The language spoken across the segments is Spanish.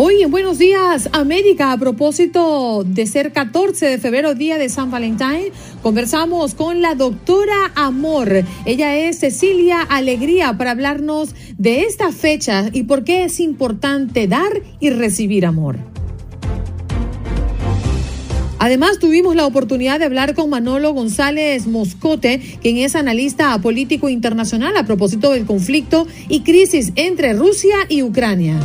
Hoy en Buenos Días América, a propósito de ser 14 de febrero, día de San Valentín, conversamos con la doctora Amor. Ella es Cecilia Alegría para hablarnos de esta fecha y por qué es importante dar y recibir amor. Además, tuvimos la oportunidad de hablar con Manolo González Moscote, quien es analista político internacional a propósito del conflicto y crisis entre Rusia y Ucrania.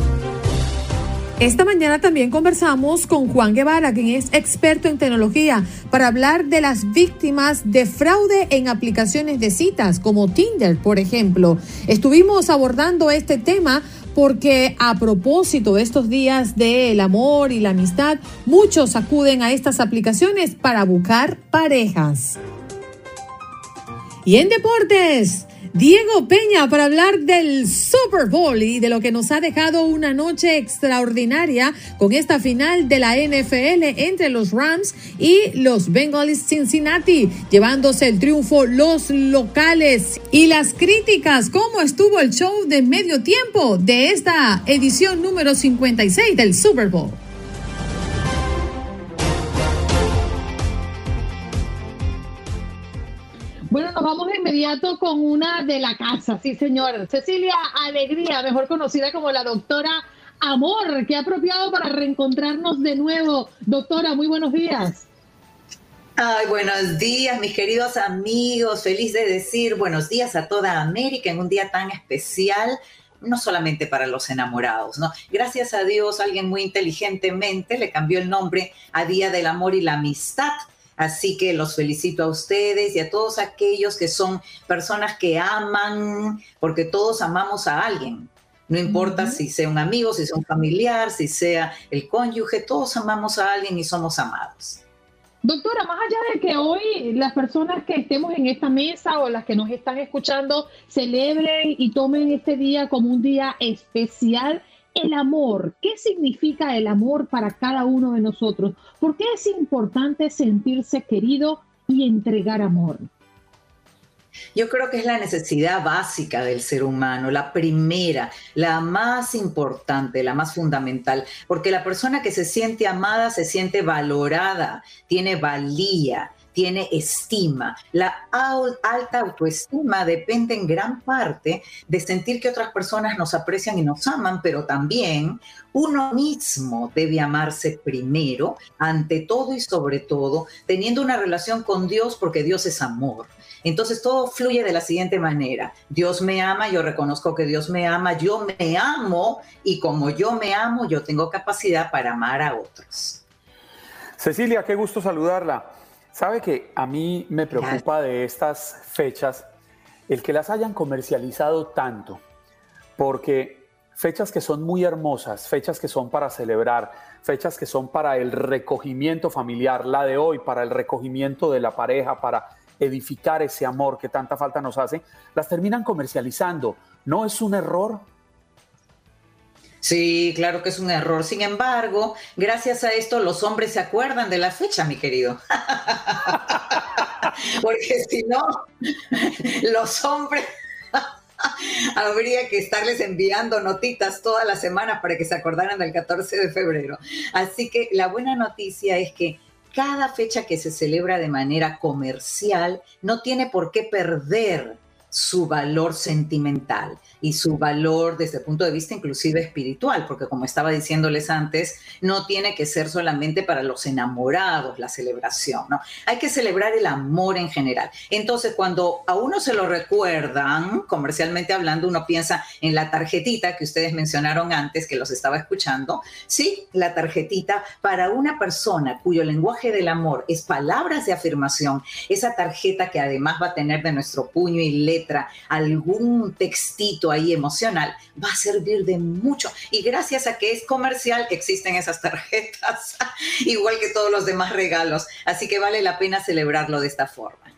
Esta mañana también conversamos con Juan Guevara, quien es experto en tecnología, para hablar de las víctimas de fraude en aplicaciones de citas como Tinder, por ejemplo. Estuvimos abordando este tema porque a propósito de estos días del amor y la amistad, muchos acuden a estas aplicaciones para buscar parejas. Y en deportes, Diego Peña para hablar del Super Bowl y de lo que nos ha dejado una noche extraordinaria con esta final de la NFL entre los Rams y los Bengals Cincinnati, llevándose el triunfo los locales y las críticas, cómo estuvo el show de medio tiempo de esta edición número 56 del Super Bowl. Bueno, nos vamos de inmediato con una de la casa, sí señor. Cecilia Alegría, mejor conocida como la doctora Amor, que ha apropiado para reencontrarnos de nuevo. Doctora, muy buenos días. Ay, buenos días, mis queridos amigos. Feliz de decir buenos días a toda América en un día tan especial no solamente para los enamorados, ¿no? Gracias a Dios, alguien muy inteligentemente le cambió el nombre a Día del Amor y la Amistad Así que los felicito a ustedes y a todos aquellos que son personas que aman, porque todos amamos a alguien. No importa si sea un amigo, si sea un familiar, si sea el cónyuge, todos amamos a alguien y somos amados. Doctora, más allá de que hoy las personas que estemos en esta mesa o las que nos están escuchando celebren y tomen este día como un día especial, el amor, ¿qué significa el amor para cada uno de nosotros? ¿Por qué es importante sentirse querido y entregar amor? Yo creo que es la necesidad básica del ser humano, la primera, la más importante, la más fundamental, porque la persona que se siente amada se siente valorada, tiene valía, tiene estima. La alta autoestima depende en gran parte de sentir que otras personas nos aprecian y nos aman, pero también uno mismo debe amarse primero, ante todo y sobre todo, teniendo una relación con Dios porque Dios es amor. Entonces todo fluye de la siguiente manera. Dios me ama, yo reconozco que Dios me ama, yo me amo y como yo me amo, yo tengo capacidad para amar a otros. Cecilia, qué gusto saludarla. Sabe que a mí me preocupa de estas fechas el que las hayan comercializado tanto, porque fechas que son muy hermosas, fechas que son para celebrar, fechas que son para el recogimiento familiar, la de hoy, para el recogimiento de la pareja, para edificar ese amor que tanta falta nos hace, las terminan comercializando. ¿No es un error? Sí, claro que es un error. Sin embargo, gracias a esto los hombres se acuerdan de la fecha, mi querido. Porque si no, los hombres habría que estarles enviando notitas todas las semanas para que se acordaran del 14 de febrero. Así que la buena noticia es que cada fecha que se celebra de manera comercial no tiene por qué perder su valor sentimental y su valor desde el punto de vista inclusive espiritual, porque como estaba diciéndoles antes, no tiene que ser solamente para los enamorados la celebración, ¿no? Hay que celebrar el amor en general. Entonces, cuando a uno se lo recuerdan, comercialmente hablando, uno piensa en la tarjetita que ustedes mencionaron antes, que los estaba escuchando, sí, la tarjetita para una persona cuyo lenguaje del amor es palabras de afirmación, esa tarjeta que además va a tener de nuestro puño y letra, algún textito ahí emocional, va a servir de mucho. Y gracias a que es comercial, existen esas tarjetas, igual que todos los demás regalos. Así que vale la pena celebrarlo de esta forma.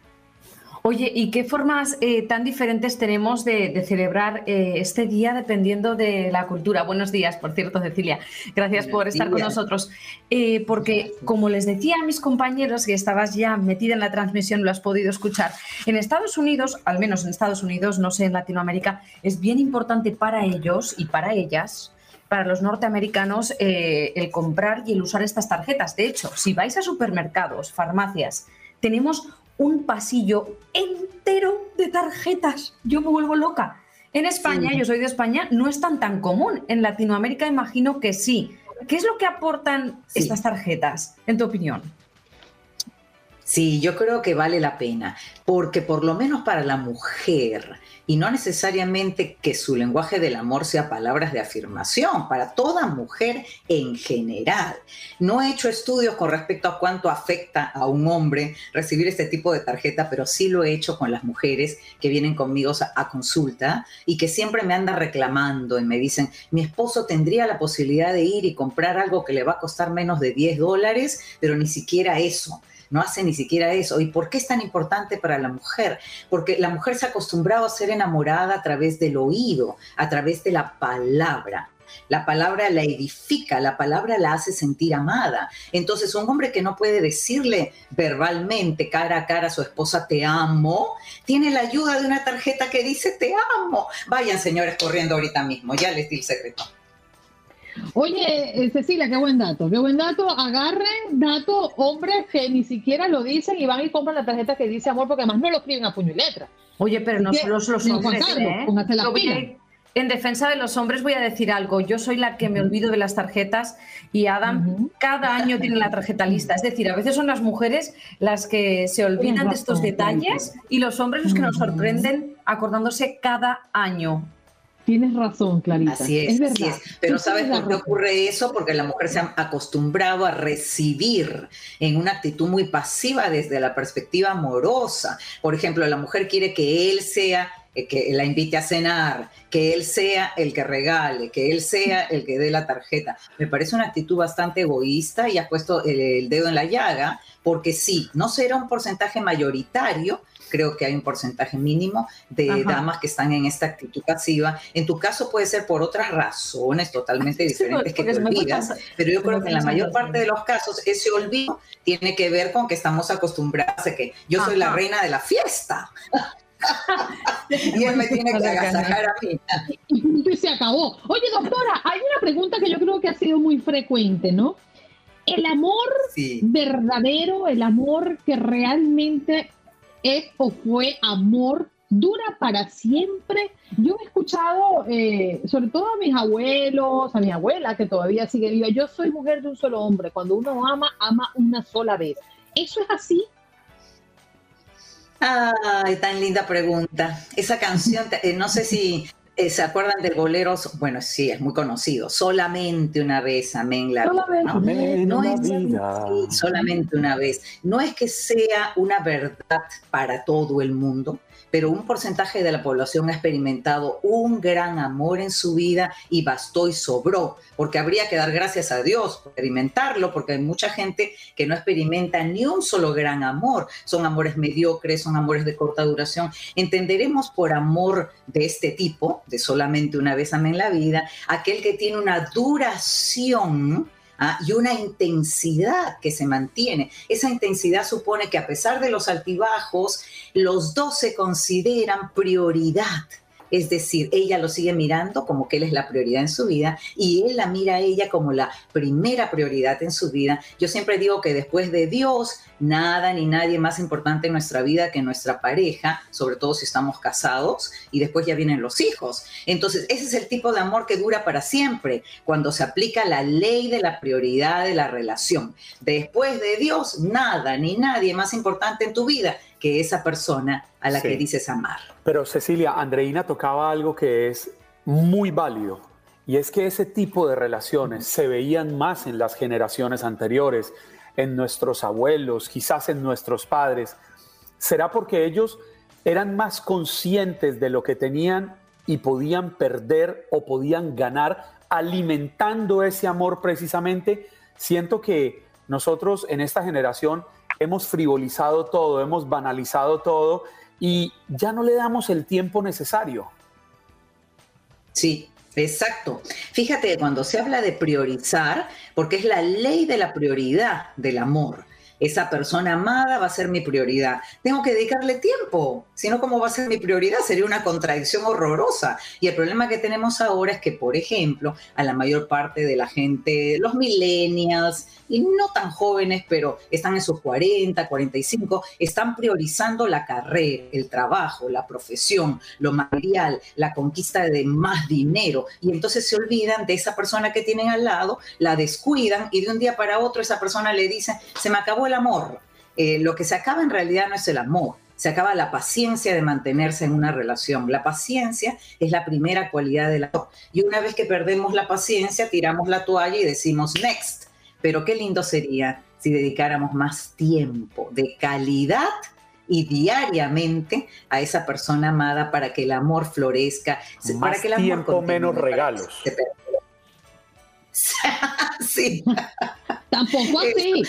Oye, ¿y qué formas eh, tan diferentes tenemos de, celebrar eh, este día dependiendo de la cultura? Buenos días, por cierto, Cecilia. Gracias por estar con nosotros. Eh, porque, como les decía a mis compañeros, que estabas ya metida en la transmisión, lo has podido escuchar, en Estados Unidos, al menos en Estados Unidos, no sé, en Latinoamérica, es bien importante para ellos y para ellas para los norteamericanos el comprar y el usar estas tarjetas. De hecho, si vais a supermercados, farmacias, tenemos un pasillo entero de tarjetas. Yo me vuelvo loca. En España, yo soy de España, no es tan tan común. En Latinoamérica imagino que sí. ¿Qué es lo que aportan estas tarjetas, en tu opinión? Sí, yo creo que vale la pena, porque por lo menos para la mujer, y no necesariamente que su lenguaje del amor sea palabras de afirmación, para toda mujer en general. No he hecho estudios con respecto a cuánto afecta a un hombre recibir este tipo de tarjeta, pero sí lo he hecho con las mujeres que vienen conmigo a, consulta y que siempre me andan reclamando y me dicen, mi esposo tendría la posibilidad de ir y comprar algo que le va a costar menos de 10 dólares, pero ni siquiera eso no hace ni siquiera eso. ¿Y por qué es tan importante para la mujer? Porque la mujer se ha acostumbrado a ser enamorada a través del oído, a través de la palabra. La palabra la edifica, la palabra la hace sentir amada. Entonces, un hombre que no puede decirle verbalmente, cara a cara a su esposa, te amo, tiene la ayuda de una tarjeta que dice, te amo. Vayan, señores, corriendo ahorita mismo, ya les di el secreto. Oye, eh, Cecilia, qué buen dato, qué buen dato. Agarren datos hombres que ni siquiera lo dicen y van y compran la tarjeta que dice amor porque además no lo escriben a puño y letra. Oye, pero no solo los hombres, ¿eh? en defensa de los hombres voy a decir algo. Yo soy la que me olvido de las tarjetas y Adam cada año tiene la tarjeta lista. Es decir, a veces son las mujeres las que se olvidan de estos detalles y los hombres los que nos sorprenden acordándose cada año. Tienes razón, Clarita. Así es, así es. Pero ¿sabes por qué ocurre eso? Porque la mujer se ha acostumbrado a recibir en una actitud muy pasiva desde la perspectiva amorosa. Por ejemplo, la mujer quiere que él sea eh, que la invite a cenar, que él sea el que regale, que él sea el que dé la tarjeta. Me parece una actitud bastante egoísta y has puesto el, dedo en la llaga, porque sí, no será un porcentaje mayoritario, creo que hay un porcentaje mínimo de damas que están en esta actitud pasiva. En tu caso puede ser por otras razones totalmente diferentes que te olvidas, pero yo creo que en la mayor parte de los casos ese olvido tiene que ver con que estamos acostumbrados a que yo soy la reina de la fiesta. y él me tiene que agasajar a mí. Y se acabó. Oye, doctora, hay una pregunta que yo creo que ha sido muy frecuente, ¿no? El amor verdadero, el amor que realmente es o fue amor dura para siempre. Yo he escuchado, eh, sobre todo a mis abuelos, a mi abuela que todavía sigue viva, yo soy mujer de un solo hombre. Cuando uno ama, ama una sola vez. ¿Eso es así? Ay, tan linda pregunta. Esa canción, eh, no sé si ¿Se acuerdan del bolero? Bueno, sí, es muy conocido. Solamente una vez, amén. La solamente ¿no? es, solamente una vez. No es que sea una verdad para todo el mundo, pero un porcentaje de la población ha experimentado un gran amor en su vida y bastó y sobró, porque habría que dar gracias a Dios por experimentarlo, porque hay mucha gente que no experimenta ni un solo gran amor, son amores mediocres, son amores de corta duración. Entenderemos por amor de este tipo, de solamente una vez amén la vida, aquel que tiene una duración ¿ah? y una intensidad que se mantiene. Esa intensidad supone que a pesar de los altibajos, los dos se consideran prioridad es decir, ella lo sigue mirando como que él es la prioridad en su vida y él la mira a ella como la primera prioridad en su vida. Yo siempre digo que después de Dios, nada ni nadie más importante en nuestra vida que nuestra pareja, sobre todo si estamos casados y después ya vienen los hijos. Entonces, ese es el tipo de amor que dura para siempre, cuando se aplica la ley de la prioridad de la relación. Después de Dios, nada ni nadie más importante en tu vida que esa persona a la que dices amar. Pero Cecilia, Andreina tocaba algo que es muy válido y es que ese tipo de relaciones se veían más en las generaciones anteriores, en nuestros abuelos, quizás en nuestros padres. ¿Será porque ellos eran más conscientes de lo que tenían y podían perder o podían ganar alimentando ese amor precisamente? Siento que nosotros en esta generación hemos frivolizado todo, hemos banalizado todo y ya no le damos el tiempo necesario. Sí, Exacto. Fíjate cuando se habla de priorizar, porque es la ley de la prioridad del amor, esa persona amada va a ser mi prioridad. Tengo que dedicarle tiempo, si no, ¿cómo va a ser mi prioridad? Sería una contradicción horrorosa. Y el problema que tenemos ahora es que, por ejemplo, a la mayor parte de la gente, los millennials, y no tan jóvenes, pero están en sus 40, 45, están priorizando la carrera, el trabajo, la profesión, lo material, la conquista de más dinero. Y entonces se olvidan de esa persona que tienen al lado, la descuidan y de un día para otro esa persona le dice, se me acabó el amor. Eh, lo que se acaba en realidad no es el amor, se acaba la paciencia de mantenerse en una relación. La paciencia es la primera cualidad del amor. Y una vez que perdemos la paciencia, tiramos la toalla y decimos next. Pero qué lindo sería si dedicáramos más tiempo de calidad y diariamente a esa persona amada para que el amor florezca, para que el amor tiempo menos regalos. sí. Tampoco así.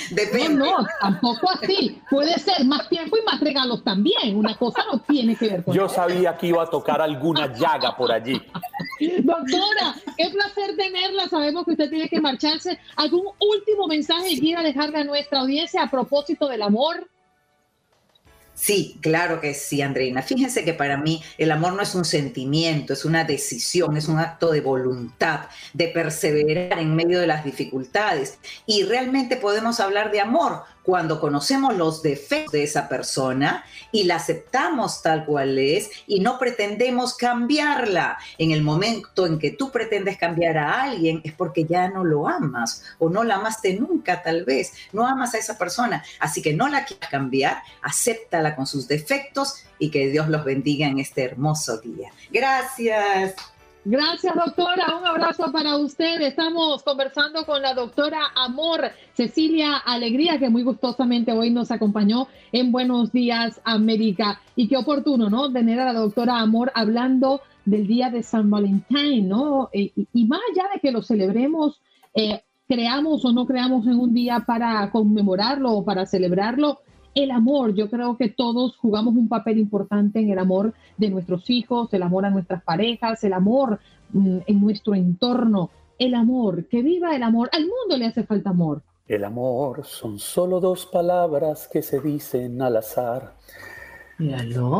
No, no, tampoco así. Puede ser más tiempo y más regalos también. Una cosa no tiene que ver con Yo sabía que iba a tocar alguna llaga por allí. Doctora, qué placer tenerla. Sabemos que usted tiene que marcharse. ¿Algún último mensaje que quiera dejarle a nuestra audiencia a propósito del amor? Sí, claro que sí, Andreina. Fíjense que para mí el amor no es un sentimiento, es una decisión, es un acto de voluntad, de perseverar en medio de las dificultades. Y realmente podemos hablar de amor cuando conocemos los defectos de esa persona y la aceptamos tal cual es y no pretendemos cambiarla. En el momento en que tú pretendes cambiar a alguien es porque ya no lo amas o no la amaste nunca tal vez, no amas a esa persona. Así que no la quieras cambiar, acéptala con sus defectos y que Dios los bendiga en este hermoso día. Gracias. Gracias, doctora. Un abrazo para usted. Estamos conversando con la doctora Amor Cecilia Alegría, que muy gustosamente hoy nos acompañó en Buenos Días América. Y qué oportuno, ¿no? Tener a la doctora Amor hablando del día de San Valentín, ¿no? Eh, y, más allá de que lo celebremos, eh, creamos o no creamos en un día para conmemorarlo o para celebrarlo, el amor, yo creo que todos jugamos un papel importante en el amor de nuestros hijos, el amor a nuestras parejas, el amor mm, en nuestro entorno, el amor, que viva el amor, al mundo le hace falta amor. El amor son solo dos palabras que se dicen al azar.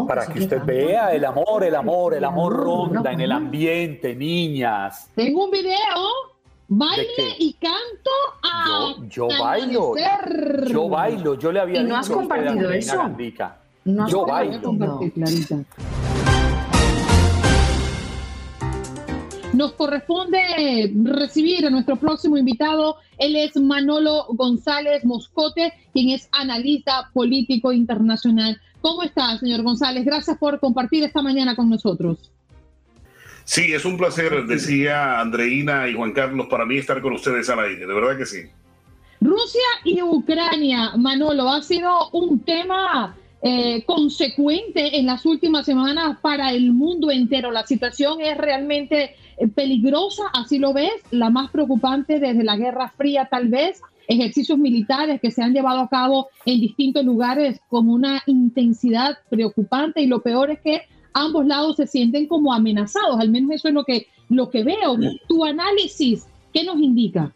Para que usted vea el amor, el amor, el amor ronda en el ambiente, niñas. Tengo un video baile y canto a yo, yo bailo yo bailo yo le había ¿Y no has compartido eso no yo bailo Nos corresponde recibir a nuestro próximo invitado. Él es Manolo González Moscote, quien es analista político internacional. ¿Cómo está, señor González? Gracias por compartir esta mañana con nosotros. Sí, es un placer, decía Andreina y Juan Carlos, para mí estar con ustedes al aire, de verdad que sí. Rusia y Ucrania, Manolo, ha sido un tema eh, consecuente en las últimas semanas para el mundo entero. La situación es realmente eh, peligrosa, así lo ves, la más preocupante desde la Guerra Fría tal vez, ejercicios militares que se han llevado a cabo en distintos lugares con una intensidad preocupante y lo peor es que ambos lados se sienten como amenazados, al menos eso es lo que, lo que veo. Tu análisis, ¿qué nos indica?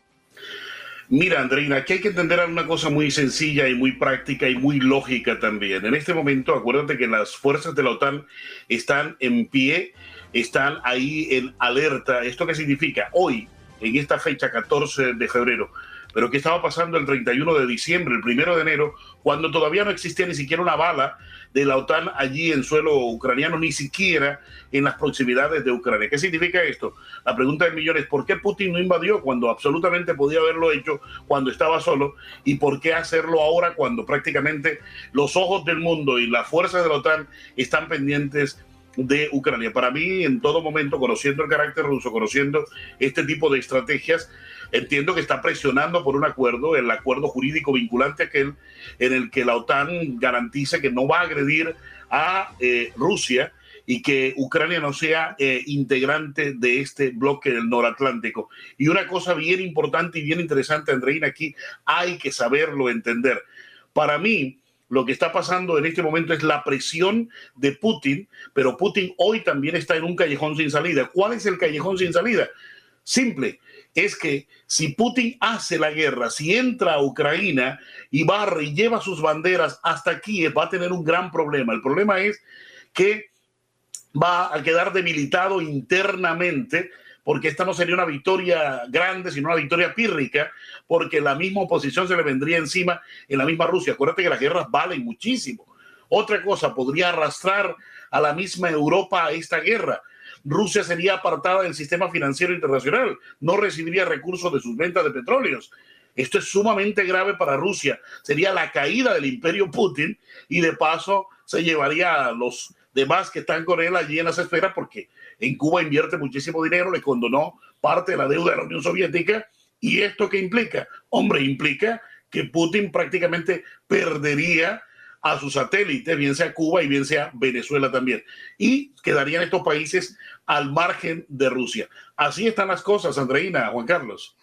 Mira, Andreina, aquí hay que entender una cosa muy sencilla y muy práctica y muy lógica también. En este momento, acuérdate que las fuerzas de la OTAN están en pie, están ahí en alerta. ¿Esto qué significa? Hoy, en esta fecha, 14 de febrero, pero ¿qué estaba pasando el 31 de diciembre, el 1 de enero, cuando todavía no existía ni siquiera una bala de la OTAN allí en suelo ucraniano, ni siquiera en las proximidades de Ucrania. ¿Qué significa esto? La pregunta del millón es, ¿por qué Putin no invadió cuando absolutamente podía haberlo hecho cuando estaba solo? ¿Y por qué hacerlo ahora cuando prácticamente los ojos del mundo y las fuerzas de la OTAN están pendientes de Ucrania. Para mí, en todo momento, conociendo el carácter ruso, conociendo este tipo de estrategias, entiendo que está presionando por un acuerdo, el acuerdo jurídico vinculante aquel en el que la OTAN garantiza que no va a agredir a eh, Rusia y que Ucrania no sea eh, integrante de este bloque del noratlántico. Y una cosa bien importante y bien interesante, Andreina, aquí hay que saberlo entender. Para mí, lo que está pasando en este momento es la presión de Putin, pero Putin hoy también está en un callejón sin salida. ¿Cuál es el callejón sin salida? Simple, es que si Putin hace la guerra, si entra a Ucrania y barre y lleva sus banderas hasta aquí, va a tener un gran problema. El problema es que va a quedar debilitado internamente porque esta no sería una victoria grande, sino una victoria pírrica, porque la misma oposición se le vendría encima en la misma Rusia. Acuérdate que las guerras valen muchísimo. Otra cosa, podría arrastrar a la misma Europa a esta guerra. Rusia sería apartada del sistema financiero internacional, no recibiría recursos de sus ventas de petróleos. Esto es sumamente grave para Rusia. Sería la caída del imperio Putin y de paso se llevaría a los demás que están con él allí en las esferas porque en Cuba invierte muchísimo dinero, le condonó parte de la deuda de la Unión Soviética. ¿Y esto qué implica? Hombre, implica que Putin prácticamente perdería a sus satélites, bien sea Cuba y bien sea Venezuela también. Y quedarían estos países al margen de Rusia. Así están las cosas, Andreina, Juan Carlos.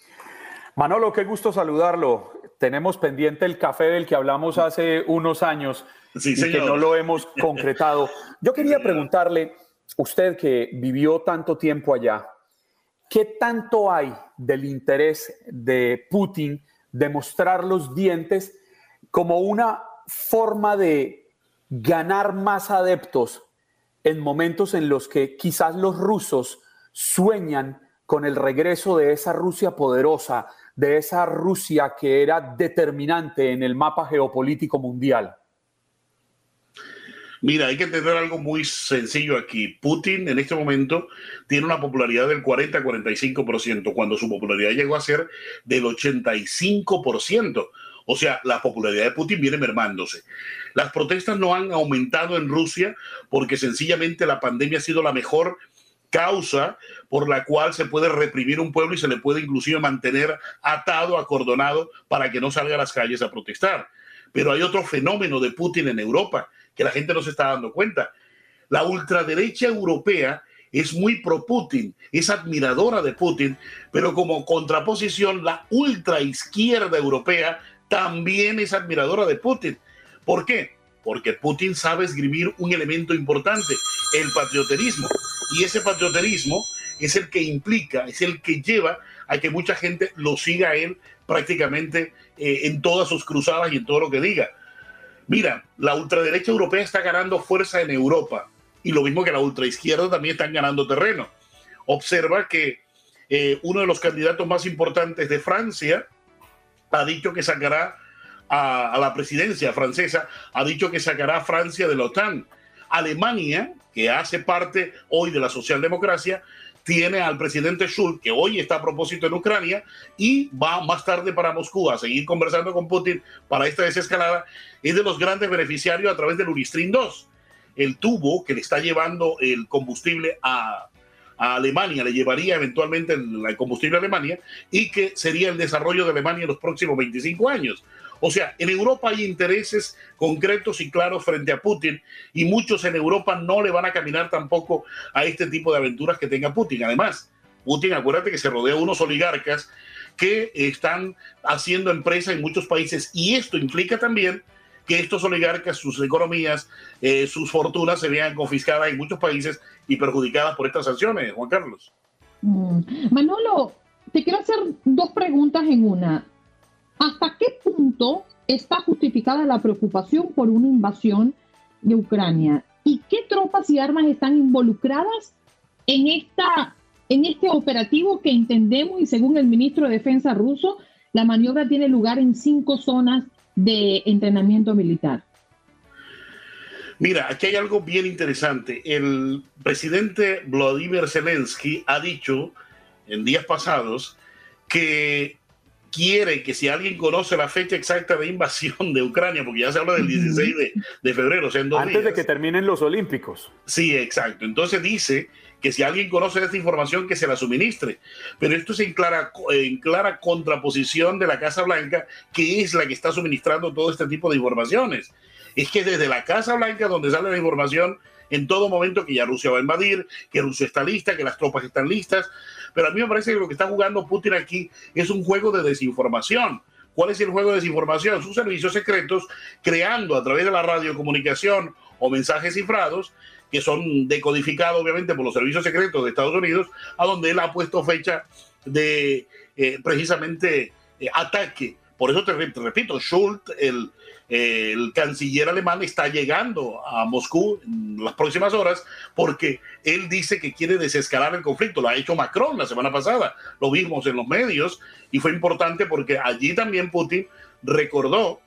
Manolo, qué gusto saludarlo. Tenemos pendiente el café del que hablamos hace unos años y que no lo hemos concretado. Yo quería preguntarle, usted que vivió tanto tiempo allá, ¿qué tanto hay del interés de Putin de mostrar los dientes como una forma de ganar más adeptos en momentos en los que quizás los rusos sueñan con el regreso de esa Rusia poderosa, de esa Rusia que era determinante en el mapa geopolítico mundial? Mira, hay que entender algo muy sencillo aquí. Putin en este momento tiene una popularidad del 40-45%, cuando su popularidad llegó a ser del 85%. O sea, la popularidad de Putin viene mermándose. Las protestas no han aumentado en Rusia porque sencillamente la pandemia ha sido la mejor causa por la cual se puede reprimir un pueblo y se le puede inclusive mantener atado, acordonado, para que no salga a las calles a protestar. Pero hay otro fenómeno de Putin en Europa que la gente no se está dando cuenta. La ultraderecha europea es muy pro Putin, es admiradora de Putin, pero como contraposición, la ultraizquierda europea también es admiradora de Putin. ¿Por qué? Porque Putin sabe escribir un elemento importante, el patrioterismo. Y ese patrioterismo es el que implica, es el que lleva a que mucha gente lo siga a él prácticamente eh, en todas sus cruzadas y en todo lo que diga. Mira, la ultraderecha europea está ganando fuerza en Europa y lo mismo que la ultraizquierda también están ganando terreno. Observa que eh, uno de los candidatos más importantes de Francia ha dicho que sacará a, la presidencia francesa, ha dicho que sacará a Francia de la OTAN. Alemania, que hace parte hoy de la socialdemocracia, tiene al presidente Schulz, que hoy está a propósito en Ucrania, y va más tarde para Moscú a seguir conversando con Putin para esta desescalada, es de los grandes beneficiarios a través del Unistream 2, el tubo que le está llevando el combustible a, a Alemania, le llevaría eventualmente el, combustible a Alemania, y que sería el desarrollo de Alemania en los próximos 25 años. O sea, en Europa hay intereses concretos y claros frente a Putin y muchos en Europa no le van a caminar tampoco a este tipo de aventuras que tenga Putin. Además, Putin, acuérdate que se rodea de unos oligarcas que están haciendo empresa en muchos países y esto implica también que estos oligarcas, sus economías, eh, sus fortunas se vean confiscadas en muchos países y perjudicadas por estas sanciones, Juan Carlos. Mm. Manolo, te quiero hacer dos preguntas en una. ¿Hasta qué punto está justificada la preocupación por una invasión de Ucrania? ¿Y qué tropas y armas están involucradas en, esta, en este operativo que entendemos y según el ministro de Defensa ruso, la maniobra tiene lugar en cinco zonas de entrenamiento militar? Mira, aquí hay algo bien interesante. El presidente Vladimir Zelensky ha dicho en días pasados que quiere que si alguien conoce la fecha exacta de invasión de Ucrania, porque ya se habla del 16 de, de febrero, o sea, en dos Antes días. de que terminen los Olímpicos. Sí, exacto. Entonces dice que si alguien conoce esta información, que se la suministre. Pero esto es en clara, en clara contraposición de la Casa Blanca, que es la que está suministrando todo este tipo de informaciones. Es que desde la Casa Blanca, donde sale la información, en todo momento que ya Rusia va a invadir, que Rusia está lista, que las tropas están listas. Pero a mí me parece que lo que está jugando Putin aquí es un juego de desinformación. ¿Cuál es el juego de desinformación? Sus servicios secretos creando a través de la radiocomunicación o mensajes cifrados que son decodificados obviamente por los servicios secretos de Estados Unidos, a donde él ha puesto fecha de eh, precisamente eh, ataque. Por eso te, repito, Schultz, el, el canciller alemán, está llegando a Moscú en las próximas horas porque él dice que quiere desescalar el conflicto. Lo ha hecho Macron la semana pasada, lo vimos en los medios y fue importante porque allí también Putin recordó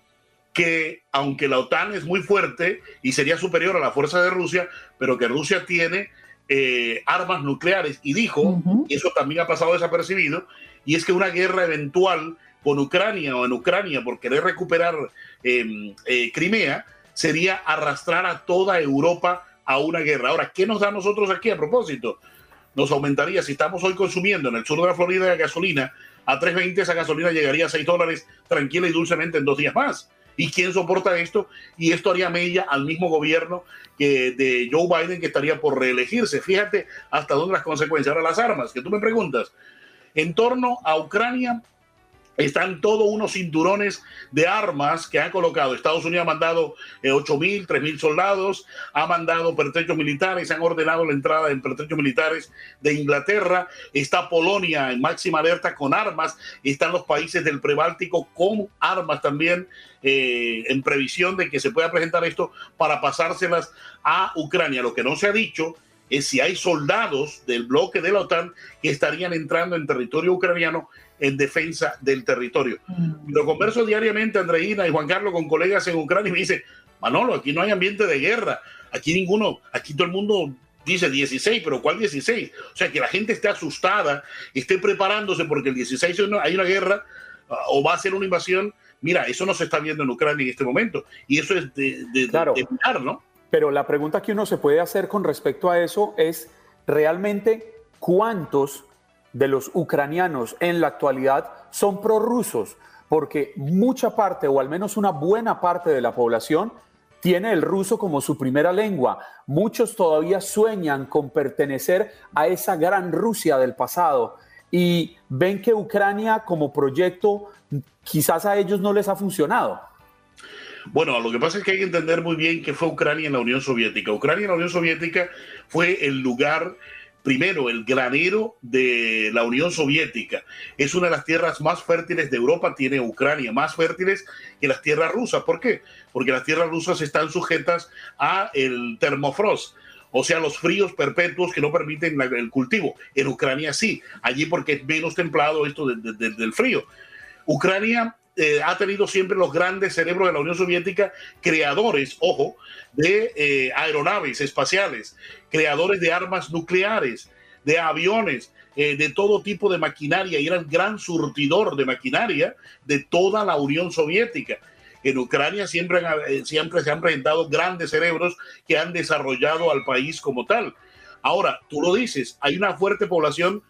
que aunque la OTAN es muy fuerte y sería superior a la fuerza de Rusia, pero que Rusia tiene eh, armas nucleares y dijo, y eso también ha pasado desapercibido, y es que una guerra eventual con Ucrania o en Ucrania por querer recuperar em, eh, Crimea sería arrastrar a toda Europa a una guerra. Ahora, ¿qué nos da a nosotros aquí a propósito? Nos aumentaría, si estamos hoy consumiendo en el sur de la Florida gasolina a 3.20, esa gasolina llegaría a 6 dólares tranquila y dulcemente en dos días más. ¿Y quién soporta esto? Y esto haría mella al mismo gobierno que de Joe Biden que estaría por reelegirse. Fíjate hasta dónde las consecuencias. Ahora las armas, que tú me preguntas. En torno a Ucrania, están todos unos cinturones de armas que ha colocado. Estados Unidos ha mandado eh, 8 mil, 3 mil soldados, ha mandado pertrechos militares, han ordenado la entrada en pertrechos militares de Inglaterra. Está Polonia en máxima alerta con armas. Están los países del prebáltico con armas también eh, en previsión de que se pueda presentar esto para pasárselas a Ucrania. Lo que no se ha dicho es si hay soldados del bloque de la OTAN que estarían entrando en territorio ucraniano en defensa del territorio. Mm. Lo converso diariamente, Andreina y Juan Carlos, con colegas en Ucrania y me dice, Manolo, aquí no hay ambiente de guerra, aquí ninguno, aquí todo el mundo dice 16, pero ¿cuál 16? O sea, que la gente esté asustada, esté preparándose porque el 16 hay una guerra ah, o va a ser una invasión. Mira, eso no se está viendo en Ucrania en este momento y eso es de, de, claro, ¿no? Pero la pregunta que uno se puede hacer con respecto a eso es, ¿realmente cuántos de los ucranianos en la actualidad son prorrusos, porque mucha parte, o al menos una buena parte de la población, tiene el ruso como su primera lengua. Muchos todavía sueñan con pertenecer a esa gran Rusia del pasado y ven que Ucrania como proyecto quizás a ellos no les ha funcionado. Bueno, lo que pasa es que hay que entender muy bien que fue Ucrania en la Unión Soviética. Ucrania en la Unión Soviética fue el lugar primero, el granero de la Unión Soviética. Es una de las tierras más fértiles de Europa, tiene Ucrania, más fértiles que las tierras rusas. ¿Por qué? Porque las tierras rusas están sujetas a el termofrost, o sea, los fríos perpetuos que no permiten el cultivo. En Ucrania sí, allí porque es menos templado esto del frío. Ucrania eh, ha tenido siempre los grandes cerebros de la Unión Soviética, creadores, ojo, de eh, aeronaves espaciales, creadores de armas nucleares, de aviones, eh, de todo tipo de maquinaria, y era el gran surtidor de maquinaria de toda la Unión Soviética. En Ucrania siempre, siempre se han presentado grandes cerebros que han desarrollado al país como tal. Ahora, tú lo dices, hay una fuerte población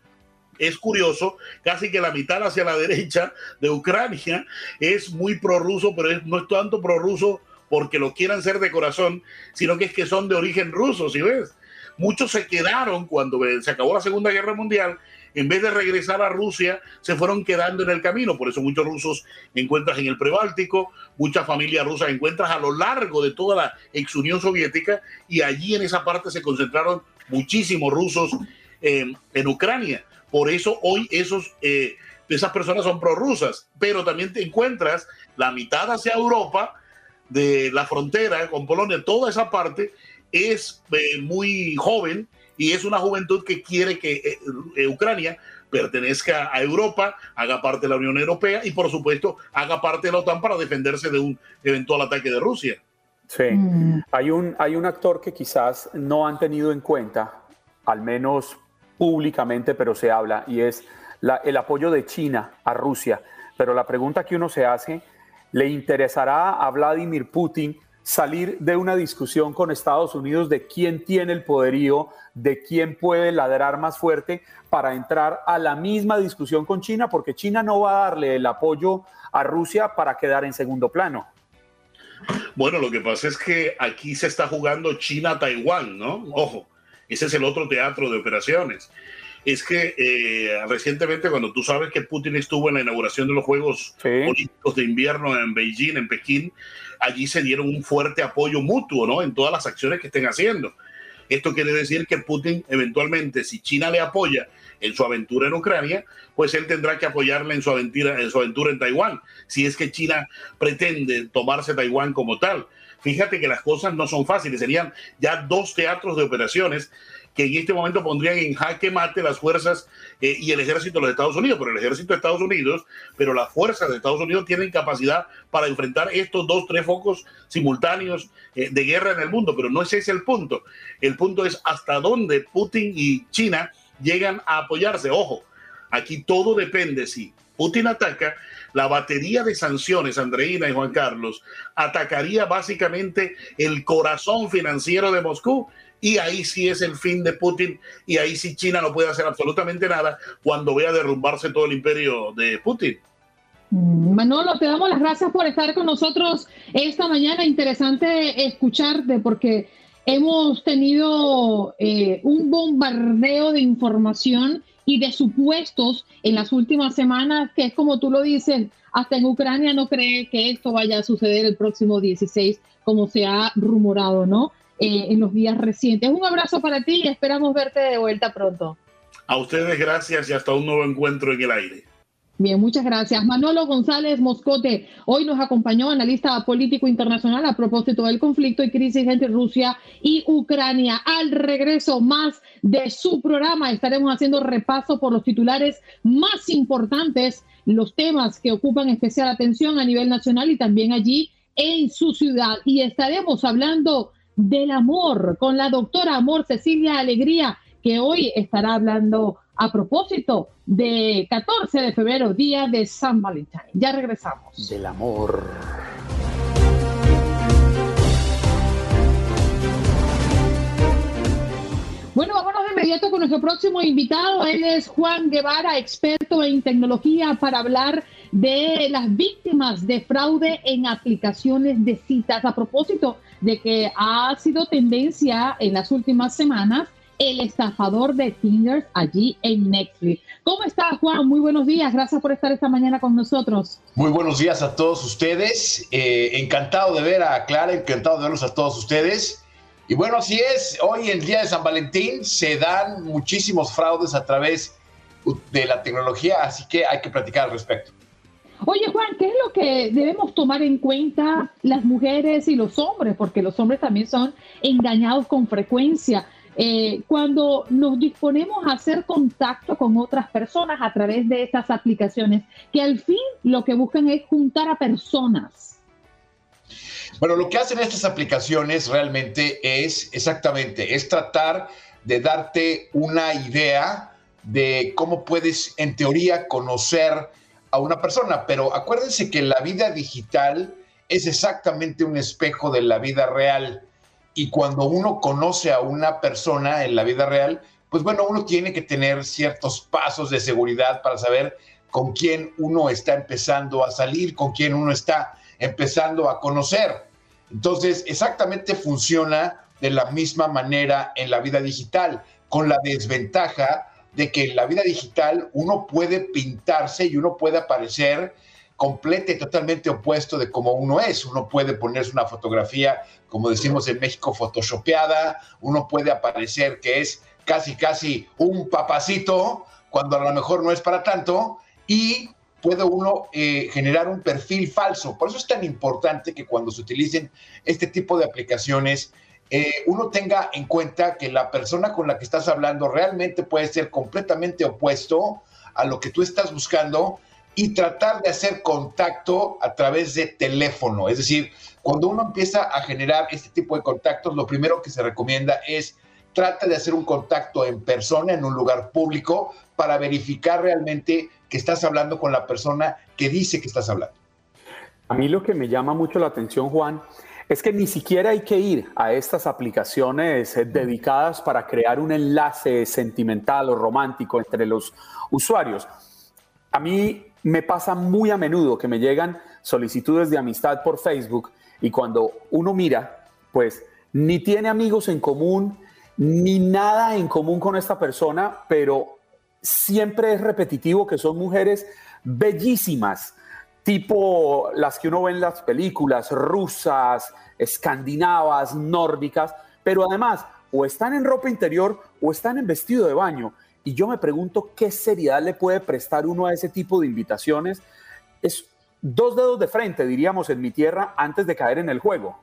es curioso, casi que la mitad hacia la derecha de Ucrania es muy prorruso, pero no es tanto prorruso porque lo quieran ser de corazón, sino que es que son de origen ruso, si ves. Muchos se quedaron cuando se acabó la Segunda Guerra Mundial, en vez de regresar a Rusia, se fueron quedando en el camino. Por eso muchos rusos encuentras en el Prebáltico, muchas familias rusas encuentras a lo largo de toda la ex Unión Soviética y allí en esa parte se concentraron muchísimos rusos eh, en Ucrania. Por eso hoy esos, eh, esas personas son prorrusas, pero también te encuentras la mitad hacia Europa, de la frontera con Polonia, toda esa parte es eh, muy joven y es una juventud que quiere que eh, Ucrania pertenezca a Europa, haga parte de la Unión Europea y por supuesto haga parte de la OTAN para defenderse de un eventual ataque de Rusia. Sí, mm. hay, un, hay un actor que quizás no han tenido en cuenta, al menos públicamente, pero se habla, y es el apoyo de China a Rusia. Pero la pregunta que uno se hace, ¿le interesará a Vladimir Putin salir de una discusión con Estados Unidos de quién tiene el poderío, de quién puede ladrar más fuerte para entrar a la misma discusión con China? Porque China no va a darle el apoyo a Rusia para quedar en segundo plano. Bueno, lo que pasa es que aquí se está jugando China-Taiwán, ¿no? Ojo, ese es el otro teatro de operaciones. es que eh, recientemente cuando tú sabes que Putin estuvo en la inauguración de los Juegos Olímpicos de Invierno en Beijing, en Pekín, allí se dieron un fuerte apoyo mutuo, ¿no? En todas las acciones que estén haciendo. Esto quiere decir que Putin eventualmente, si China le apoya en su aventura en Ucrania, pues él tendrá que apoyarle en su aventura en, su aventura en Taiwán, si es que China pretende tomarse Taiwán como tal. Fíjate que las cosas no son fáciles, serían ya dos teatros de operaciones que en este momento pondrían en jaque mate las fuerzas eh, y el ejército de los Estados Unidos, pero el ejército de Estados Unidos, pero las fuerzas de Estados Unidos tienen capacidad para enfrentar estos dos, tres focos simultáneos eh, de guerra en el mundo, pero no ese es el punto. El punto es hasta dónde Putin y China llegan a apoyarse. Ojo, aquí todo depende si Putin ataca, la batería de sanciones, Andreina y Juan Carlos, atacaría básicamente el corazón financiero de Moscú y ahí sí es el fin de Putin y ahí sí China no puede hacer absolutamente nada cuando vea derrumbarse todo el imperio de Putin. Mm, Manolo, te damos las gracias por estar con nosotros esta mañana. Interesante escucharte porque hemos tenido eh, un bombardeo de información y de supuestos en las últimas semanas, que es como tú lo dices, hasta en Ucrania no cree que esto vaya a suceder el próximo 16, como se ha rumorado, ¿no? Eh, en los días recientes. Un abrazo para ti y esperamos verte de vuelta pronto. A ustedes gracias y hasta un nuevo encuentro en el aire. Bien, muchas gracias. Manolo González Moscote hoy nos acompañó, analista político internacional, a propósito del conflicto y crisis entre Rusia y Ucrania. Al regreso más de su programa estaremos haciendo repaso por los titulares más importantes, los temas que ocupan especial atención a nivel nacional y también allí en su ciudad. Y estaremos hablando del amor con la doctora Amor Cecilia Alegría, que hoy estará hablando a propósito de 14 de febrero, día de San Valentín. Ya regresamos. Del amor. Bueno, vámonos de inmediato con nuestro próximo invitado. Él es Juan Guevara, experto en tecnología, para hablar de las víctimas de fraude en aplicaciones de citas. A propósito de que ha sido tendencia en las últimas semanas el estafador de Tinder allí en Netflix. ¿Cómo está Juan? Muy buenos días. Gracias por estar esta mañana con nosotros. Muy buenos días a todos ustedes. Eh, encantado de ver a Clara, encantado de verlos a todos ustedes. Y bueno, así es, hoy el día de San Valentín se dan muchísimos fraudes a través de la tecnología, así que hay que platicar al respecto. Oye, Juan, ¿qué es lo que debemos tomar en cuenta las mujeres y los hombres? Porque los hombres también son engañados con frecuencia. Eh, cuando nos disponemos a hacer contacto con otras personas a través de estas aplicaciones, que al fin lo que buscan es juntar a personas. Bueno, lo que hacen estas aplicaciones realmente es exactamente, es tratar de darte una idea de cómo puedes, en teoría, conocer a una persona, pero acuérdense que la vida digital es exactamente un espejo de la vida real. Y cuando uno conoce a una persona en la vida real, pues bueno, uno tiene que tener ciertos pasos de seguridad para saber con quién uno está empezando a salir, con quién uno está empezando a conocer. Entonces, exactamente funciona de la misma manera en la vida digital, con la desventaja de que en la vida digital uno puede pintarse y uno puede aparecer completo y totalmente opuesto de como uno es. Uno puede ponerse una fotografía, como decimos en México, photoshopeada, uno puede aparecer que es casi, casi un papacito, cuando a lo mejor no es para tanto, y puede uno eh, generar un perfil falso. Por eso es tan importante que cuando se utilicen este tipo de aplicaciones, eh, uno tenga en cuenta que la persona con la que estás hablando realmente puede ser completamente opuesto a lo que tú estás buscando y tratar de hacer contacto a través de teléfono. Es decir, cuando uno empieza a generar este tipo de contactos, lo primero que se recomienda es trata de hacer un contacto en persona, en un lugar público, para verificar realmente que estás hablando con la persona que dice que estás hablando. A mí lo que me llama mucho la atención, Juan, es que ni siquiera hay que ir a estas aplicaciones eh, dedicadas para crear un enlace sentimental o romántico entre los usuarios. A mí me pasa muy a menudo que me llegan solicitudes de amistad por Facebook y cuando uno mira, pues ni tiene amigos en común, ni nada en común con esta persona, pero siempre es repetitivo que son mujeres bellísimas, tipo las que uno ve en las películas rusas, escandinavas, nórdicas, pero además o están en ropa interior o están en vestido de baño. Y yo me pregunto qué seriedad le puede prestar uno a ese tipo de invitaciones. Es dos dedos de frente, diríamos, en mi tierra antes de caer en el juego.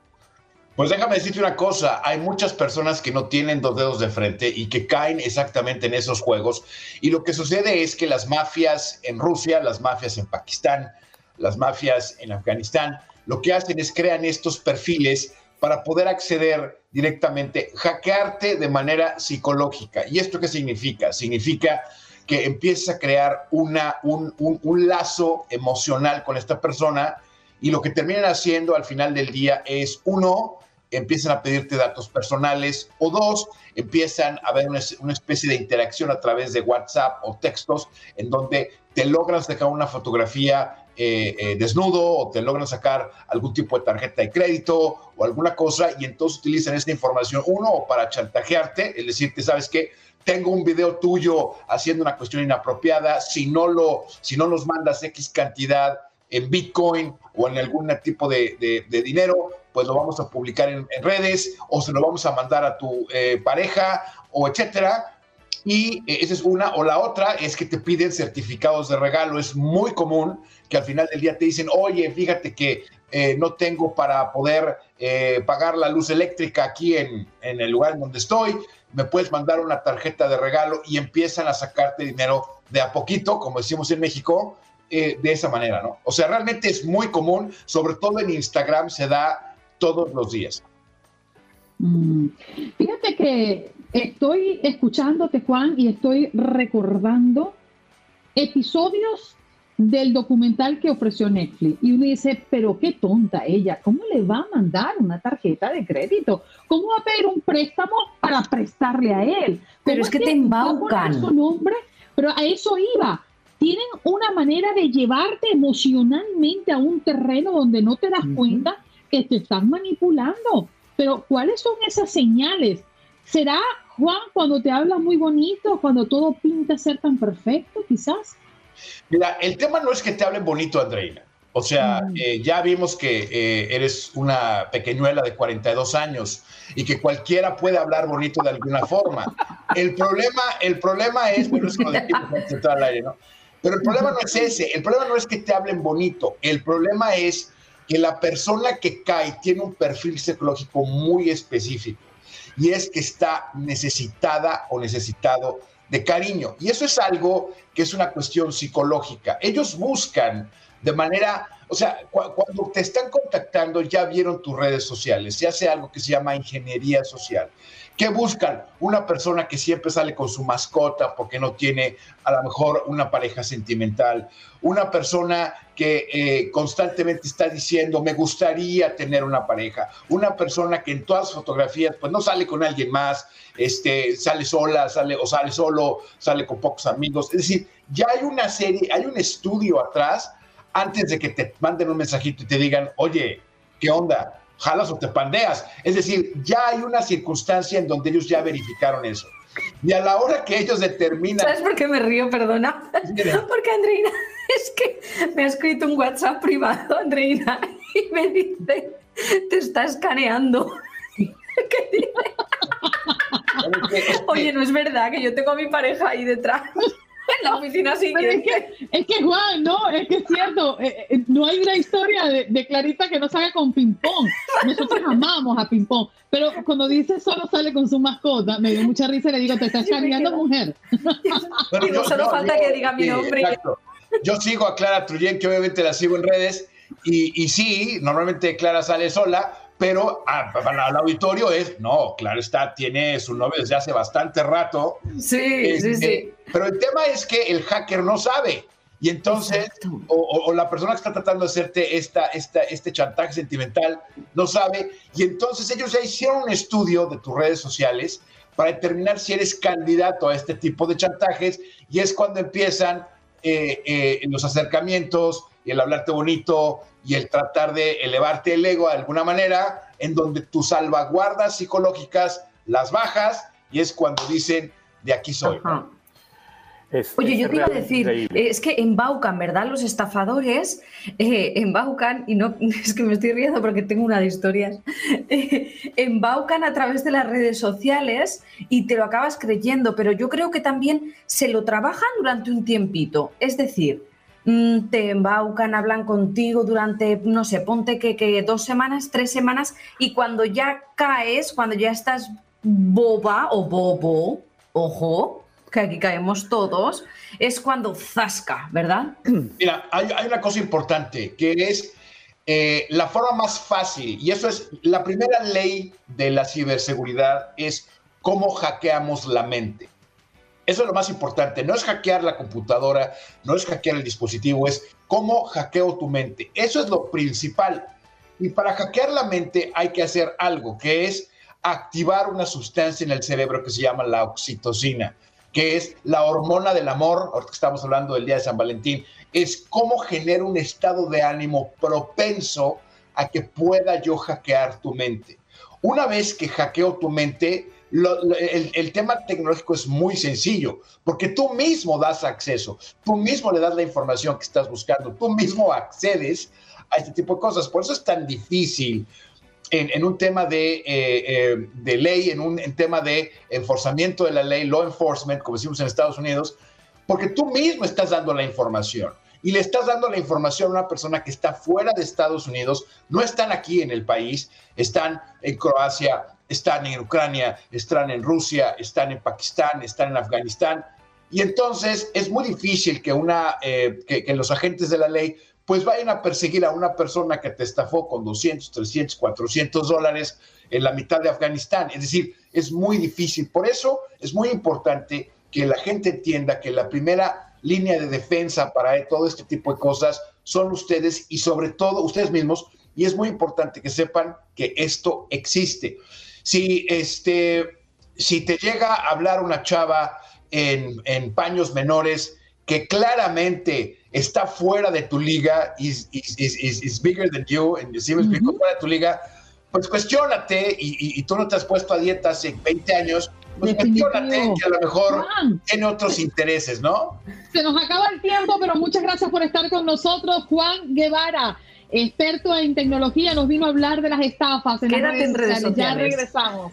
Pues déjame decirte una cosa, hay muchas personas que no tienen dos dedos de frente y que caen exactamente en esos juegos. Y lo que sucede es que las mafias en Rusia, las mafias en Pakistán, las mafias en Afganistán, lo que hacen es crean estos perfiles para poder acceder directamente, hackearte de manera psicológica. ¿Y esto qué significa? Significa que empiezas a crear una, un, un lazo emocional con esta persona y lo que terminan haciendo al final del día es, uno, empiezan a pedirte datos personales o dos, empiezan a haber una, especie de interacción a través de WhatsApp o textos en donde te logran sacar una fotografía eh, eh, desnudo o te logran sacar algún tipo de tarjeta de crédito o alguna cosa y entonces utilizan esta información, uno, para chantajearte, es decirte, ¿sabes qué? Tengo un video tuyo haciendo una cuestión inapropiada, si no, lo, si no nos mandas X cantidad en Bitcoin o en algún tipo de, dinero, pues lo vamos a publicar en, redes o se lo vamos a mandar a tu eh, pareja o etcétera. Y eh, esa es una. O la otra es que te piden certificados de regalo. Es muy común que al final del día te dicen, oye, fíjate que eh, no tengo para poder pagar la luz eléctrica aquí en, en el lugar en donde estoy. Me puedes mandar una tarjeta de regalo y empiezan a sacarte dinero de a poquito, como decimos en México, eh, de esa manera, ¿no? O sea, realmente es muy común, sobre todo en Instagram se da todos los días. Mm. Fíjate que estoy escuchándote, Juan, y estoy recordando episodios del documental que ofreció Netflix. Y uno dice, pero qué tonta ella, ¿cómo le va a mandar una tarjeta de crédito? ¿Cómo va a pedir un préstamo para prestarle a él? Pero es que te embaucan. Su nombre? Pero a eso iba tienen una manera de llevarte emocionalmente a un terreno donde no te das cuenta que te están manipulando. Pero ¿cuáles son esas señales? ¿Será, Juan, cuando te habla muy bonito, cuando todo pinta ser tan perfecto, quizás? Mira, el tema no es que te hablen bonito, Andreina. O sea, mm. eh, ya vimos que eh, eres una pequeñuela de 42 años y que cualquiera puede hablar bonito de alguna forma. El problema, el problema es, bueno, es que al aire, ¿no? Pero el problema no es ese, el problema no es que te hablen bonito, el problema es que la persona que cae tiene un perfil psicológico muy específico y es que está necesitada o necesitado de cariño. Y eso es algo que es una cuestión psicológica. Ellos buscan de manera, o sea, cuando te están contactando ya vieron tus redes sociales, se hace algo que se llama ingeniería social. ¿Qué buscan? Una persona que siempre sale con su mascota porque no tiene a lo mejor una pareja sentimental. Una persona que eh, constantemente está diciendo, me gustaría tener una pareja. Una persona que en todas las fotografías, pues no sale con alguien más, este, sale sola, sale o sale solo, sale con pocos amigos. Es decir, ya hay una serie, hay un estudio atrás antes de que te manden un mensajito y te digan, oye, ¿qué onda? Jalas o te pandeas. Es decir, ya hay una circunstancia en donde ellos ya verificaron eso. Y a la hora que ellos determinan... ¿Sabes por qué me río? Perdona. Porque Andreina, es que me ha escrito un WhatsApp privado, Andreina, y me dice, te está escaneando. ¿Qué dice? Oye, no es verdad que yo tengo a mi pareja ahí detrás en la oficina siguiente. Es que, Juan, no, es que es cierto, eh, eh, no hay una historia de, Clarita que no salga con ping-pong. Nosotros amamos a ping-pong, pero cuando dice solo sale con su mascota, me dio mucha risa y le digo, te estás cambiando mujer. y no solo falta que diga mi nombre. Yo sigo a Clara Truyen, que obviamente la sigo en redes, y, y sí, normalmente Clara sale sola, pero ah, para el auditorio es, no, claro está, tiene su novio desde hace bastante rato. Sí, sí, sí. Pero el tema es que el hacker no sabe. Y entonces, o, la persona que está tratando de hacerte esta, esta, este chantaje sentimental no sabe. Y entonces ellos ya hicieron un estudio de tus redes sociales para determinar si eres candidato a este tipo de chantajes. Y es cuando empiezan eh, eh, los acercamientos y el hablarte bonito y el tratar de elevarte el ego de alguna manera, en donde tus salvaguardas psicológicas las bajas y es cuando dicen, de aquí soy. Oye, yo te iba a decir, es que embaucan, ¿verdad? Los estafadores eh, embaucan, y no es que me estoy riendo porque tengo una de historias, eh, embaucan a través de las redes sociales y te lo acabas creyendo, pero yo creo que también se lo trabajan durante un tiempito. Es decir, te embaucan, hablan contigo durante, no sé, ponte que, que dos semanas, tres semanas, y cuando ya caes, cuando ya estás boba o bobo, ojo, que aquí caemos todos, es cuando zasca, ¿verdad? Mira, hay, una cosa importante, que es eh, la forma más fácil, y eso es la primera ley de la ciberseguridad, es cómo hackeamos la mente. Eso es lo más importante, no es hackear la computadora, no es hackear el dispositivo, es cómo hackeo tu mente. Eso es lo principal. Y para hackear la mente hay que hacer algo, que es activar una sustancia en el cerebro que se llama la oxitocina que es la hormona del amor, ahorita estamos hablando del Día de San Valentín, es cómo genera un estado de ánimo propenso a que pueda yo hackear tu mente. Una vez que hackeo tu mente, el, el, tema tecnológico es muy sencillo, porque tú mismo das acceso, tú mismo le das la información que estás buscando, tú mismo accedes a este tipo de cosas. Por eso es tan difícil en, un tema de, eh, eh, de ley, en un tema de enforzamiento de la ley, law enforcement, como decimos en Estados Unidos, porque tú mismo estás dando la información y le estás dando la información a una persona que está fuera de Estados Unidos, no están aquí en el país, están en Croacia, están en Ucrania, están en Rusia, están en Pakistán, están en Afganistán. Y entonces es muy difícil que, una, eh, que los agentes de la ley pues vayan a perseguir a una persona que te estafó con 200, 300, 400 dólares en la mitad de Afganistán. Es decir, es muy difícil. Por eso es muy importante que la gente entienda que la primera línea de defensa para todo este tipo de cosas son ustedes y sobre todo ustedes mismos. Y es muy importante que sepan que esto existe. Si, este, si te llega a hablar una chava en, en paños menores que claramente está fuera de tu liga, is, is, bigger than you, and you see fuera de tu liga, pues cuestionate, y, y, tú no te has puesto a dieta hace 20 años, pues cuestionate que a lo mejor tiene otros intereses, ¿no? Se nos acaba el tiempo, pero muchas gracias por estar con nosotros, Juan Guevara. Experto en tecnología, nos vino a hablar de las estafas en las redes, sociales. Ya regresamos.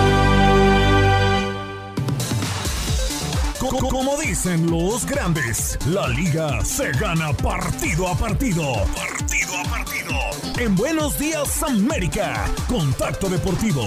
Dicen los grandes, la liga se gana partido a partido. Partido a partido. En Buenos Días América, Contacto Deportivo.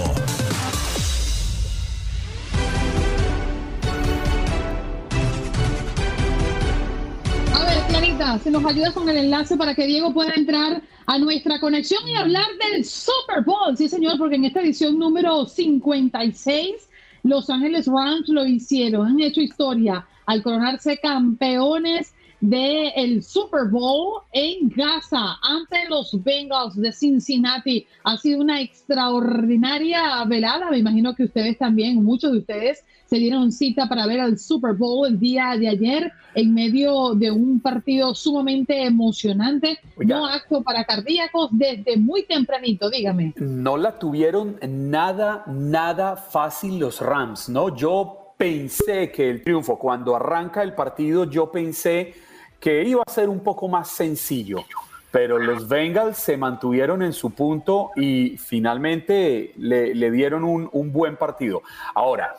A ver, Clarita, si nos ayudas con el enlace para que Diego pueda entrar a nuestra conexión y hablar del Super Bowl. Sí, señor, porque en esta edición número 56 los Ángeles Rams lo hicieron, han hecho historia al coronarse campeones del Super Bowl en casa ante los Bengals de Cincinnati. Ha sido una extraordinaria velada. Me imagino que ustedes también, muchos de ustedes, se dieron cita para ver al Super Bowl el día de ayer en medio de un partido sumamente emocionante. No acto para cardíacos desde muy tempranito, dígame. No la tuvieron nada, nada fácil los Rams, ¿no? Yo pensé que el triunfo, cuando arranca el partido, yo pensé que iba a ser un poco más sencillo, pero los Bengals se mantuvieron en su punto y finalmente le, dieron un, buen partido. Ahora,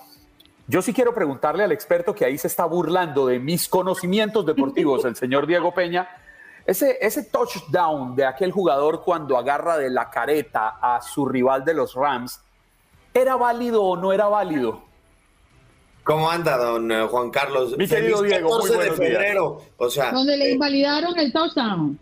yo sí quiero preguntarle al experto que ahí se está burlando de mis conocimientos deportivos, el señor Diego Peña. Ese touchdown de aquel jugador cuando agarra de la careta a su rival de los Rams, ¿era válido o no era válido? ¿Cómo anda, don eh, Juan Carlos? Mi querido Diego, muy de febrero. O sea, donde le eh, invalidaron el touchdown.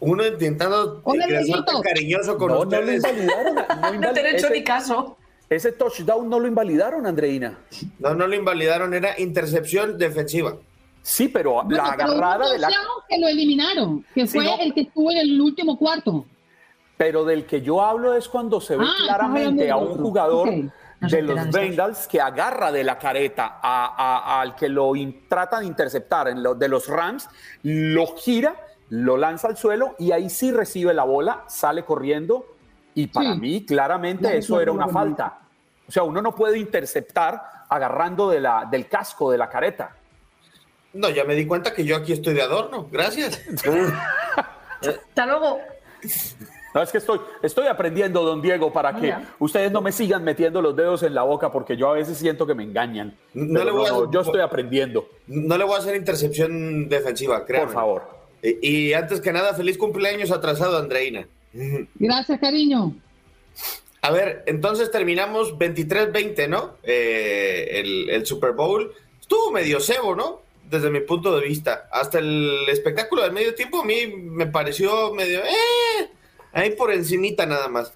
Uno intentando ser cariñoso con no, ustedes. No, invalidaron, no, te he hecho ni caso. Ese touchdown no lo invalidaron, Andreina. No, no lo invalidaron, era intercepción defensiva. Sí, pero la agarrada de la. que lo eliminaron, que fue el que estuvo en el último cuarto. Pero del que yo hablo es cuando se ve ah, claramente a un jugador de los Bengals que agarra de la careta al que lo trata de interceptar en lo, de los Rams, lo gira, lo lanza al suelo y ahí sí recibe la bola, sale corriendo y para mí claramente eso era una falta. O sea, uno no puede interceptar agarrando de la, del casco de la careta. No, ya me di cuenta que yo aquí estoy de adorno. Gracias. Hasta luego. No, es que estoy, estoy aprendiendo, don Diego, para que ustedes no me sigan metiendo los dedos en la boca, porque yo a veces siento que me engañan. No le voy a, yo estoy aprendiendo. No le voy a hacer intercepción defensiva, créame. Por favor. Y, antes que nada, feliz cumpleaños atrasado, Andreina. Gracias, cariño. A ver, entonces terminamos 23-20, ¿no? Eh, el, el Super Bowl. Estuvo medio cebo, ¿no? desde mi punto de vista. Hasta el espectáculo del medio tiempo a mí me pareció medio, eh, ahí por encimita nada más.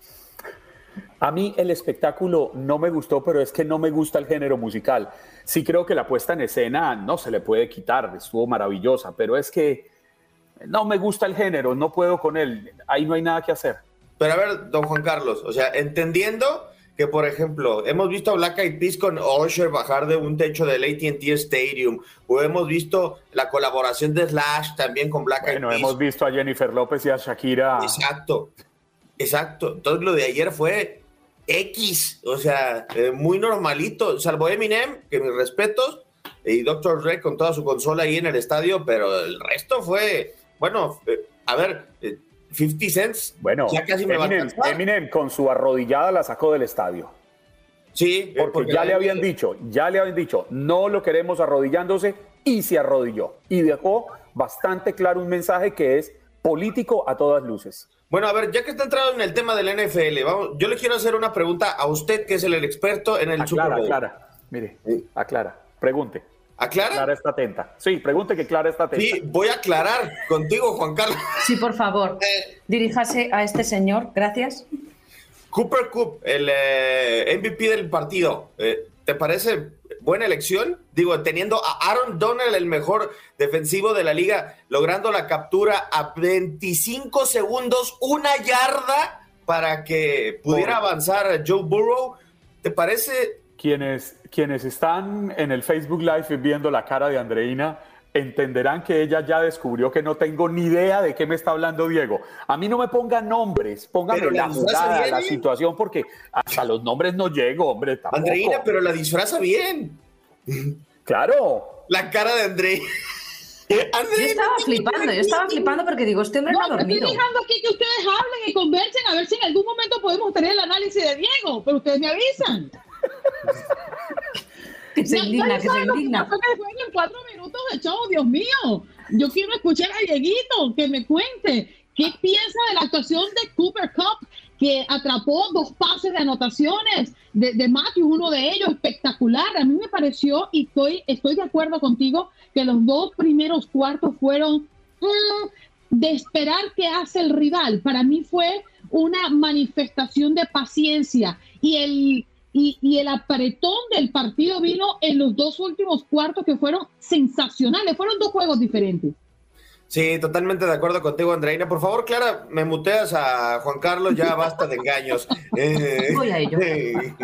A mí el espectáculo no me gustó, pero es que no me gusta el género musical. Sí creo que la puesta en escena no se le puede quitar, estuvo maravillosa, pero es que no me gusta el género, no puedo con él, ahí no hay nada que hacer. Pero a ver, don Juan Carlos, o sea, entendiendo que, por ejemplo, hemos visto a Black Eyed Peas con Usher bajar de un techo del AT&T Stadium, o hemos visto la colaboración de Slash también con Black Eyed Peas. hemos visto a Jennifer López y a Shakira. Exacto, exacto. Entonces lo de ayer fue X, o sea, eh, muy normalito, salvo Eminem, que mis respetos, y Dr. Dre con toda su consola ahí en el estadio, pero el resto fue, bueno, eh, a ver, eh, 50 Cents. Bueno, ya casi me Eminem, Eminem con su arrodillada la sacó del estadio. Sí, porque, ya le habían dicho, ya le habían dicho, no lo queremos arrodillándose y se arrodilló. Y dejó bastante claro un mensaje que es político a todas luces. Bueno, a ver, ya que está entrado en el tema del NFL, vamos, yo le quiero hacer una pregunta a usted, que es el experto en el Super Bowl. Aclara, mire, aclara, pregunte. ¿Aclara? Clara está atenta. Sí, pregunte que Clara está atenta. Sí, voy a aclarar contigo, Juan Carlos. Sí, por favor. Eh, Diríjase a este señor. Gracias. Cooper Cup, el eh, MVP del partido. Eh, ¿Te parece buena elección? Digo, teniendo a Aaron Donald, el mejor defensivo de la liga, logrando la captura a 25 segundos, una yarda para que pudiera avanzar Joe Burrow. ¿Te parece quienes, quienes están en el Facebook Live viendo la cara de Andreina entenderán que ella ya descubrió que no tengo ni idea de qué me está hablando Diego. A mí no me pongan nombres, póngame la jugada, la situación, porque hasta los nombres no llego, hombre. Andreina, pero la disfraza bien. Claro. La cara de Andreina. Yo estaba flipando, yo estaba flipando porque digo, este hombre no, ha dormido. Estoy dejando aquí que ustedes hablen y conversen a ver si en algún momento podemos tener el análisis de Diego, pero ustedes me avisan. Que se indigna, que se indigna. en cuatro minutos de show, Dios mío. Yo quiero escuchar a Dieguito que me cuente qué piensa de la actuación de Cooper Cup, que atrapó dos pases de anotaciones de, de Matthew, uno de ellos espectacular. A mí me pareció, y estoy, estoy de acuerdo contigo, que los dos primeros cuartos fueron mm, de esperar qué hace el rival. Para mí fue una manifestación de paciencia y el y, el apretón del partido vino en los dos últimos cuartos que fueron sensacionales. Fueron dos juegos diferentes. Sí, totalmente de acuerdo contigo, Andreina. Por favor, Clara, me muteas a Juan Carlos, ya basta de engaños. Voy a ello. Eh,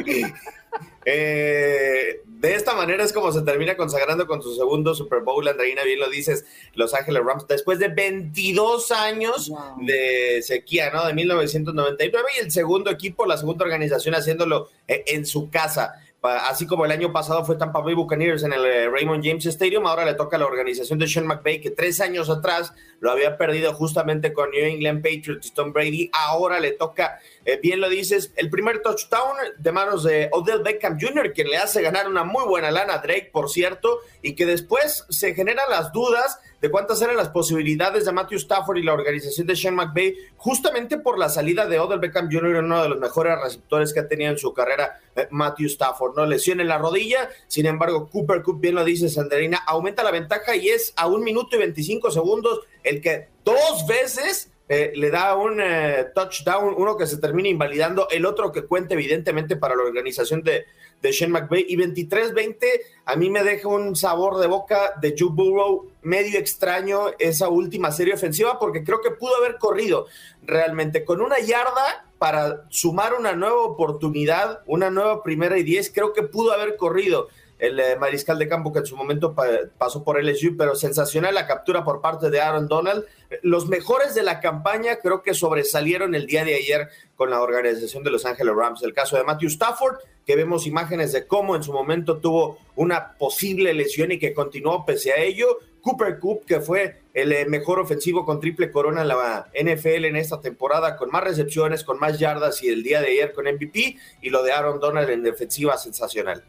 de esta manera es como se termina consagrando con su segundo Super Bowl. Andreina, bien lo dices, Los Ángeles Rams, después de 22 años de sequía, ¿no? De 1999 y el segundo equipo, la segunda organización haciéndolo eh, en su casa. Así como el año pasado fue Tampa Bay Buccaneers en el eh, Raymond James Stadium, ahora le toca a la organización de Sean McVay, que tres años atrás lo había perdido justamente con New England Patriots Tom Brady. Ahora le toca, eh, bien lo dices, el primer touchdown de manos de Odell Beckham Jr., que le hace ganar una muy buena lana a Drake, por cierto, y que después se generan las dudas de cuántas eran las posibilidades de Matthew Stafford y la organización de Sean McVay, justamente por la salida de Odell Beckham Jr., uno de los mejores receptores que ha tenido en su carrera eh, Matthew Stafford, ¿no? Lesión en la rodilla, sin embargo, Cooper Cook, bien lo dice Sanderina, aumenta la ventaja y es a un minuto y 25 segundos el que dos veces eh, le da un eh, touchdown, uno que se termina invalidando, el otro que cuenta evidentemente para la organización de, de Shane McVay. Y 23-20 a mí me deja un sabor de boca de Joe Burrow medio extraño esa última serie ofensiva porque creo que pudo haber corrido realmente con una yarda para sumar una nueva oportunidad, una nueva primera y diez, creo que pudo haber corrido el eh, mariscal de campo que en su momento pasó por LSU, pero sensacional la captura por parte de Aaron Donald. Los mejores de la campaña creo que sobresalieron el día de ayer con la organización de Los Ángeles Rams. El caso de Matthew Stafford, que vemos imágenes de cómo en su momento tuvo una posible lesión y que continuó pese a ello. Cooper Coop, que fue el eh, mejor ofensivo con triple corona en la NFL en esta temporada, con más recepciones, con más yardas y el día de ayer con MVP, y lo de Aaron Donald en defensiva sensacional.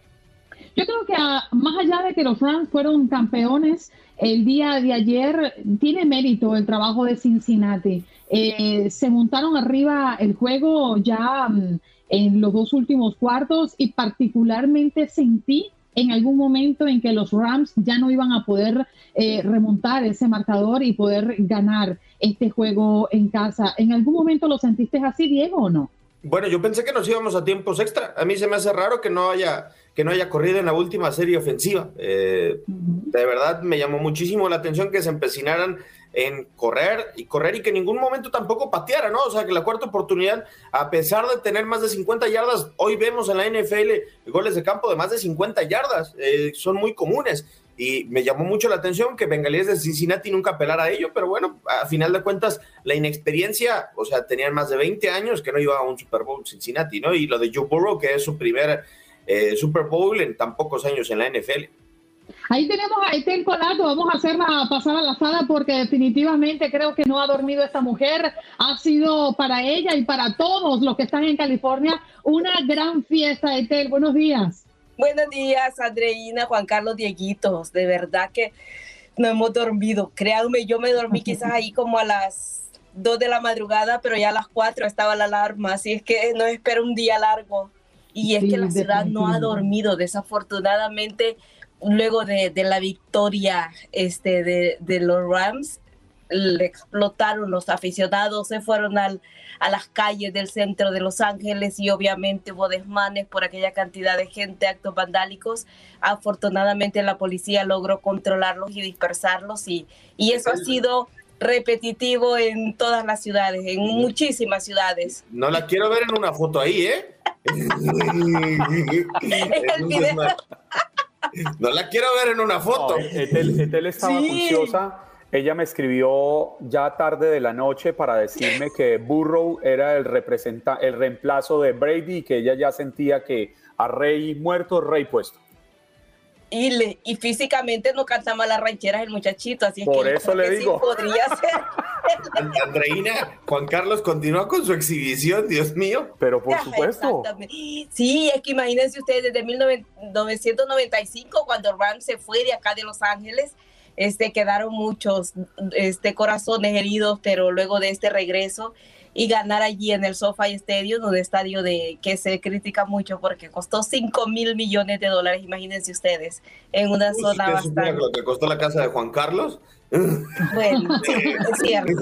Yo creo que más allá de que los Rams fueron campeones el día de ayer, tiene mérito el trabajo de Cincinnati. Eh, se montaron arriba el juego ya mm, en los dos últimos cuartos y particularmente sentí en algún momento en que los Rams ya no iban a poder eh, remontar ese marcador y poder ganar este juego en casa. ¿En algún momento lo sentiste así, Diego, o no? Bueno, yo pensé que nos íbamos a tiempos extra. A mí se me hace raro que no haya que no haya corrido en la última serie ofensiva. Eh, de verdad me llamó muchísimo la atención que se empecinaran en correr y correr y que en ningún momento tampoco pateara, ¿no? O sea, que la cuarta oportunidad, a pesar de tener más de 50 yardas, hoy vemos en la NFL goles de campo de más de 50 yardas, eh, son muy comunes. Y me llamó mucho la atención que Bengalíes de Cincinnati nunca apelara a ello, pero bueno, a final de cuentas, la inexperiencia, o sea, tenían más de 20 años que no iba a un Super Bowl Cincinnati, ¿no? Y lo de Joe Burrow, que es su primer eh, Super Bowl en tan pocos años en la NFL. Ahí tenemos a Etel Colato, vamos a hacerla pasar a la sala porque definitivamente creo que no ha dormido esta mujer. Ha sido para ella y para todos los que están en California una gran fiesta, Etel. Buenos días. Buenos días, Andreina, Juan Carlos, Dieguitos. De verdad que no hemos dormido. Créanme, yo me dormí quizás ahí como a las 2 de la madrugada, pero ya a las 4 estaba la alarma, así es que no espero un día largo. Y es que la ciudad no ha dormido, desafortunadamente, luego de, la victoria este, de, los Rams, le explotaron los aficionados, se fueron al, a las calles del centro de Los Ángeles y obviamente hubo desmanes por aquella cantidad de gente, actos vandálicos. Afortunadamente la policía logró controlarlos y dispersarlos y, y eso ha sido repetitivo en todas las ciudades, en muchísimas ciudades. No la quiero ver en una foto ahí, ¿eh? no la quiero ver en una foto. Etel, estaba juiciosa. Ella me escribió ya tarde de la noche para decirme que Burrow era el, representa el reemplazo de Brady y que ella ya sentía que a Rey muerto, Rey puesto y, y físicamente no canta mal las rancheras el muchachito, así Por que eso le digo. podría ser. Andreina, Juan Carlos continúa con su exhibición, Dios mío. Pero por supuesto. Sí, es que imagínense ustedes desde 1995 cuando Ram se fue de acá de Los Ángeles, este quedaron muchos este corazones heridos, pero luego de este regreso y ganar allí en el SoFi Stadium, un estadio de que se critica mucho porque costó 5 mil millones de dólares, imagínense ustedes, en una zona bastante... lo que costó la casa de Juan Carlos? Bueno, es cierto.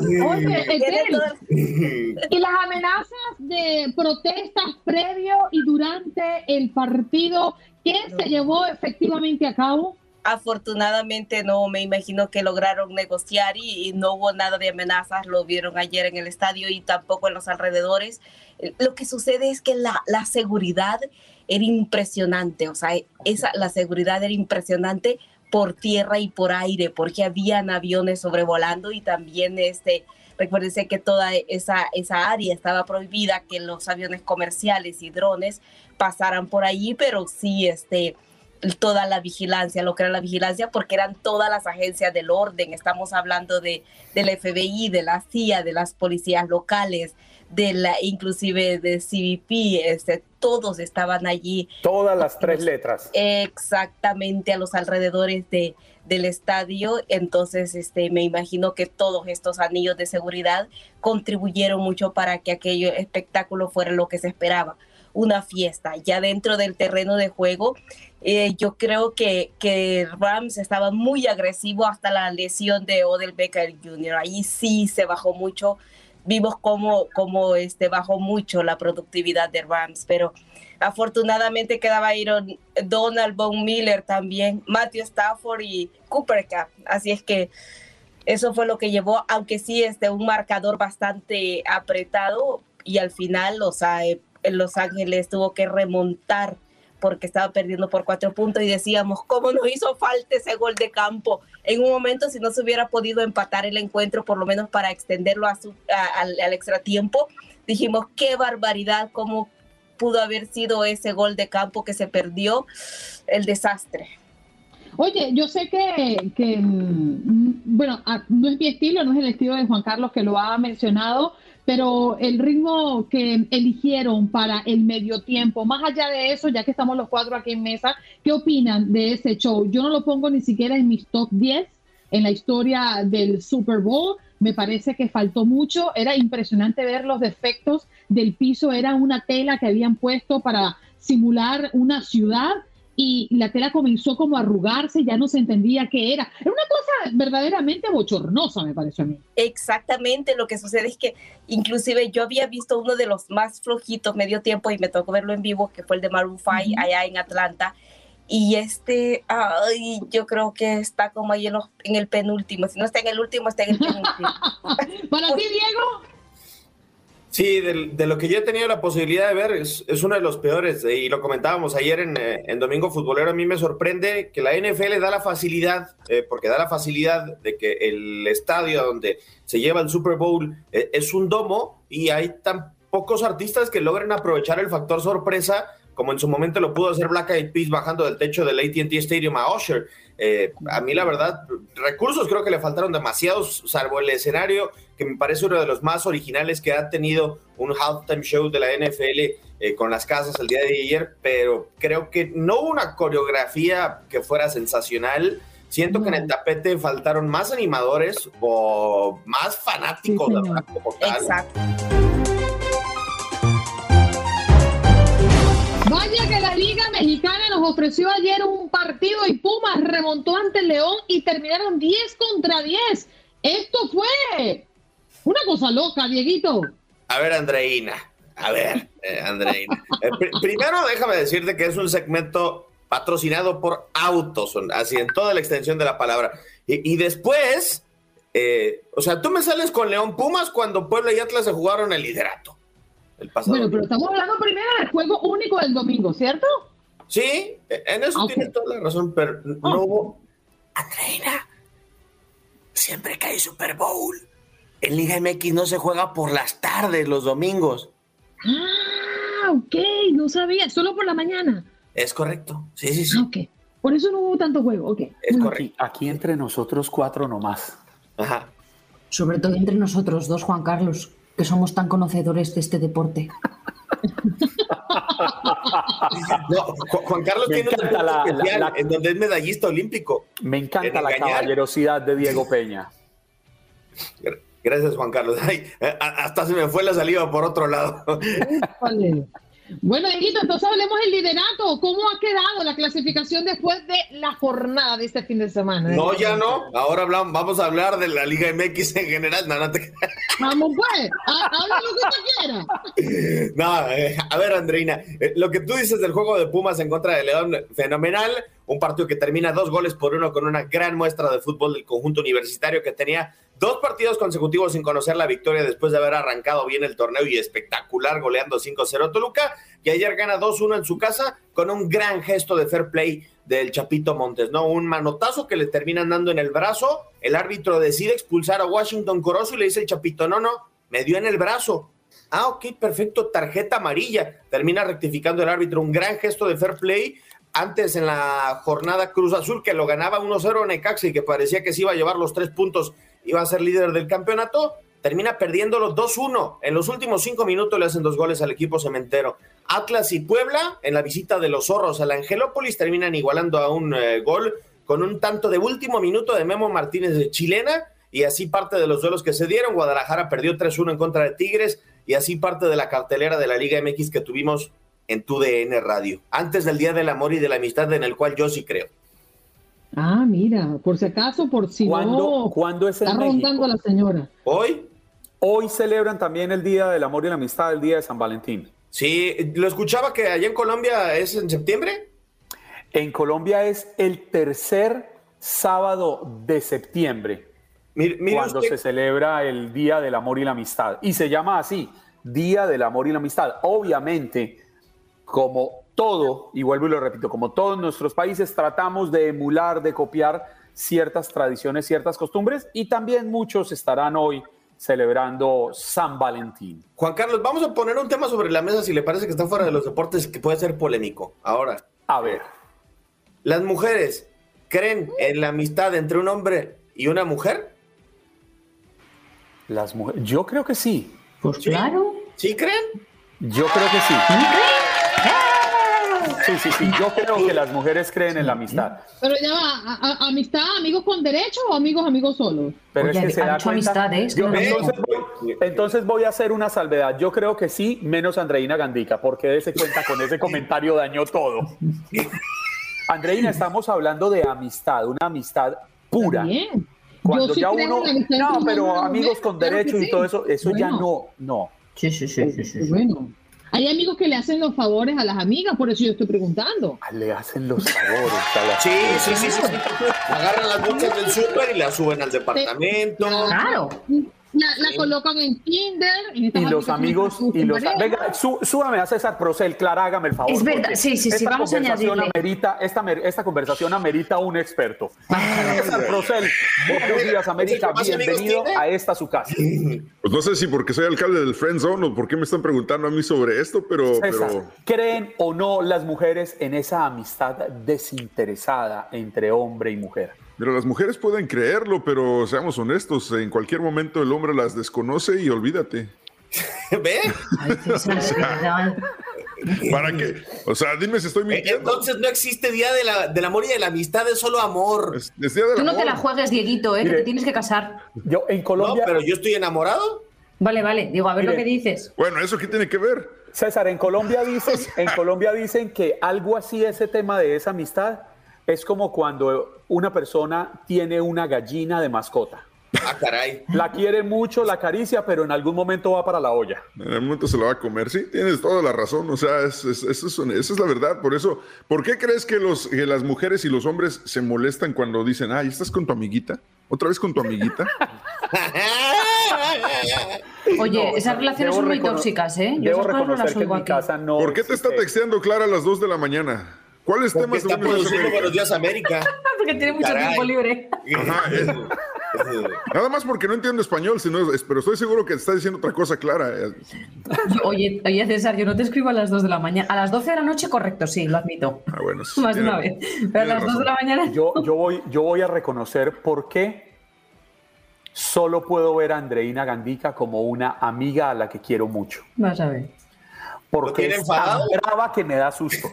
y las amenazas de protestas previo y durante el partido, ¿qué se llevó efectivamente a cabo? Afortunadamente no, me imagino que lograron negociar y, no hubo nada de amenazas, lo vieron ayer en el estadio y tampoco en los alrededores. Eh, lo que sucede es que la, la seguridad era impresionante, o sea, esa, la seguridad era impresionante por tierra y por aire, porque habían aviones sobrevolando y también este, recuérdense que toda esa, esa área estaba prohibida que los aviones comerciales y drones pasaran por allí, pero sí, este, toda la vigilancia, lo que era la vigilancia, porque eran todas las agencias del orden. Estamos hablando de, del FBI, de la CIA, de las policías locales, de la, inclusive de CBP, este, todos estaban allí. Todas las tres letras. Exactamente a los alrededores de, del estadio. Entonces, este, me imagino que todos estos anillos de seguridad contribuyeron mucho para que aquello espectáculo fuera lo que se esperaba una fiesta. Ya dentro del terreno de juego, eh, yo creo que, que Rams estaba muy agresivo hasta la lesión de Odell Becker Jr. Ahí sí se bajó mucho vimos cómo, este, bajó mucho la productividad de Rams, pero afortunadamente quedaba Aaron Donald, Von Miller también, Matthew Stafford y Cooper Cup, así es que eso fue lo que llevó, aunque sí este, un marcador bastante apretado y al final los, Ángeles tuvo que remontar porque estaba perdiendo por cuatro puntos y decíamos, ¿cómo nos hizo falta ese gol de campo? En un momento, si no se hubiera podido empatar el encuentro, por lo menos para extenderlo a su, al, al extra tiempo, dijimos, qué barbaridad, cómo pudo haber sido ese gol de campo que se perdió, el desastre. Oye, yo sé que, que, mm, bueno, no es mi estilo, no es el estilo de Juan Carlos que lo ha mencionado, pero el ritmo que eligieron para el medio tiempo, más allá de eso, ya que estamos los cuatro aquí en mesa, ¿qué opinan de ese show? Yo no lo pongo ni siquiera en mis top 10 en la historia del Super Bowl. Me parece que faltó mucho. Era impresionante ver los defectos del piso. Era una tela que habían puesto para simular una ciudad y la tela comenzó como a arrugarse, ya no se entendía qué era. Era una cosa verdaderamente bochornosa, me pareció a mí. Exactamente, lo que sucede es que inclusive yo había visto uno de los más flojitos medio tiempo y me tocó verlo en vivo, que fue el de Maroon 5 allá en Atlanta. Y este, ay, yo creo que está como ahí en, en, el penúltimo. Si no está en el último, está en el penúltimo. ¿Para ti, Diego? Sí, de, lo que yo he tenido la posibilidad de ver, es, uno de los peores. Eh, y lo comentábamos ayer eh, en, Domingo Futbolero. A mí me sorprende que la NFL da la facilidad, eh, porque da la facilidad de que el estadio donde se lleva el Super Bowl es un domo y hay tan pocos artistas que logren aprovechar el factor sorpresa como en su momento lo pudo hacer Black Eyed Peas bajando del techo del ATT Stadium a Usher. Eh, a mí la verdad, recursos creo que le faltaron demasiados, salvo el escenario, que me parece uno de los más originales que ha tenido un halftime show de la NFL eh, con las casas el día de ayer, pero creo que no hubo una coreografía que fuera sensacional. Siento que en el tapete faltaron más animadores o más fanáticos de como tal. Exacto. Vaya que la Liga Mexicana nos ofreció ayer un partido y Pumas remontó ante el León y terminaron 10 contra 10. Esto fue una cosa loca, Dieguito. A ver, Andreina. A ver, eh, Andreina. Eh, primero déjame decirte que es un segmento patrocinado por Autos, así en toda la extensión de la palabra. Y, después, eh, o sea, tú me sales con León Pumas cuando Puebla y Atlas se jugaron el liderato. Bueno, pero estamos hablando primero del juego único del domingo, ¿cierto? Sí, en eso tienes toda la razón, pero no ah. hubo. Andreina, siempre que hay Super Bowl, en Liga MX no se juega por las tardes, los domingos. Ah, ok, no sabía, solo por la mañana. Es correcto, sí, sí, sí. Ok, por eso no hubo tanto juego, ok. Es correcto. Aquí entre nosotros cuatro nomás. Ajá. Sobre todo entre nosotros dos, Juan Carlos que somos tan conocedores de este deporte. Juan Carlos tiene un la, especial en donde es medallista olímpico. Me encanta la caballerosidad de Diego Peña. Gracias, Juan Carlos. hasta se me fue la saliva por otro lado. Bueno, Edito, entonces hablemos del liderato. ¿Cómo ha quedado la clasificación después de la jornada de este fin de semana? No, ya no. Ahora hablamos, vamos a hablar de la Liga MX en general. No, no te... Vamos, pues. Habla lo que tú quieras. No, eh, a ver, Andreina. Eh, lo que tú dices del juego de Pumas en contra de León, fenomenal. Un partido que termina dos goles por uno con una gran muestra de fútbol del conjunto universitario que tenía Dos partidos consecutivos sin conocer la victoria después de haber arrancado bien el torneo y espectacular goleando 5-0 Toluca, y ayer gana 2-1 en su casa con un gran gesto de fair play del Chapito Montes, ¿no? Un manotazo que le terminan dando en el brazo, el árbitro decide expulsar a Washington Corozo y le dice el Chapito, no, no, me dio en el brazo. Ah, ok, perfecto, tarjeta amarilla. Termina rectificando el árbitro, un gran gesto de fair play antes en la jornada Cruz Azul que lo ganaba 1-0 en Necaxa y que parecía que se iba a llevar los tres puntos iba a ser líder del campeonato, termina perdiéndolo 2-1. En los últimos cinco minutos le hacen dos goles al equipo cementero. Atlas y Puebla, en la visita de los zorros al Angelópolis, terminan igualando a un eh, gol con un tanto de último minuto de Memo Martínez de Chilena. Y así parte de los duelos que se dieron. Guadalajara perdió 3-1 en contra de Tigres. Y así parte de la cartelera de la Liga MX que tuvimos en tu DN Radio. Antes del Día del Amor y de la Amistad, en el cual yo sí creo. Ah, mira, por si acaso, por si ¿Cuándo, no. ¿Cuándo es el Está rondando la señora. Hoy. Hoy celebran también el Día del Amor y la Amistad, el Día de San Valentín. Sí, lo escuchaba que allá en Colombia es en septiembre. En Colombia es el tercer sábado de septiembre, cuando se celebra el Día del Amor y la Amistad. Y se llama así, Día del Amor y la Amistad. Obviamente, como todo, y vuelvo y lo repito, como todos nuestros países, tratamos de emular, de copiar ciertas tradiciones, ciertas costumbres, y también muchos estarán hoy celebrando San Valentín. Juan Carlos, vamos a poner un tema sobre la mesa si le parece que está fuera de los deportes que puede ser polémico. Ahora. A ver. ¿Las mujeres creen en la amistad entre un hombre y una mujer? Las mujeres, yo creo que sí. Pues claro. ¿Sí creen? Yo creo que sí. Sí, sí, sí. Yo creo que las mujeres creen en la amistad. Pero ya va, ¿amistad, amigos con derecho o amigos, amigos solos? Pero es que se da cuenta. entonces, voy, a hacer una salvedad. Yo creo que sí, menos Andreina Gandica, porque dése cuenta con ese comentario dañó todo. Andreina, estamos hablando de amistad, una amistad pura. Cuando ya uno. No, pero amigos con derecho y todo eso, eso ya no, no. Sí, sí, sí, sí, sí. Bueno. Hay amigos que le hacen los favores a las amigas, por eso yo estoy preguntando. Ah, le hacen los favores a las Sí, sí, sí, sí, Agarran las bolsas del súper y las suben al departamento. Claro. La, colocan en Tinder. y los amigos. Y los, venga, súbame a César Procel, Clara, hágame el favor. Es verdad, sí, sí, sí, vamos a añadirle. Amerita, esta, esta conversación amerita un experto. César Procel, buenos días, América. Bienvenido a esta su casa. Pues no sé si porque soy alcalde del Friend Zone o por qué me están preguntando a mí sobre esto, pero, pero. ¿Creen o no las mujeres en esa amistad desinteresada entre hombre y mujer? Mira, las mujeres pueden creerlo, pero seamos honestos, en cualquier momento el hombre las desconoce y olvídate. ¿Ve? ¿Para qué? O sea, dime si estoy mintiendo. Entonces no existe día del amor y de la amistad, es solo amor. Tú no te la juegues, Dieguito, ¿eh? que te tienes que casar. Yo en Colombia. No, pero yo estoy enamorado. Vale, vale. Digo, a ver lo que dices. Bueno, ¿eso qué tiene que ver? César, en Colombia dicen, en Colombia dicen que algo así, ese tema de esa amistad, es como cuando una persona tiene una gallina de mascota. Ah, caray. La quiere mucho, la acaricia, pero en algún momento va para la olla. En algún momento se la va a comer. Sí, tienes toda la razón. O sea, es, es, es, esa es la verdad. Por eso, ¿por qué crees que, los, que las mujeres y los hombres se molestan cuando dicen, ay, ¿estás con tu amiguita? ¿Otra vez con tu amiguita? Oye, esas relaciones son muy tóxicas, ¿eh? Yo debo reconocer que en mi casa no. ¿Por qué te está texteando Clara a las 2 de la mañana? ¿Cuáles temas está produciendo Buenos Días América? porque tiene mucho tiempo libre. Ajá, Nada más porque no entiendo español, sino, pero estoy seguro que te está diciendo otra cosa clara. Oye, oye, César, yo no te escribo a las 2 de la mañana. A las 12 de la noche, correcto, sí, lo admito. Ah, bueno. Más de una vez. Pero a las 2 de la mañana. Yo, yo, voy, yo voy a reconocer por qué solo puedo ver a Andreina Gandica como una amiga a la que quiero mucho. Vas a ver. Porque es tan brava que me da susto.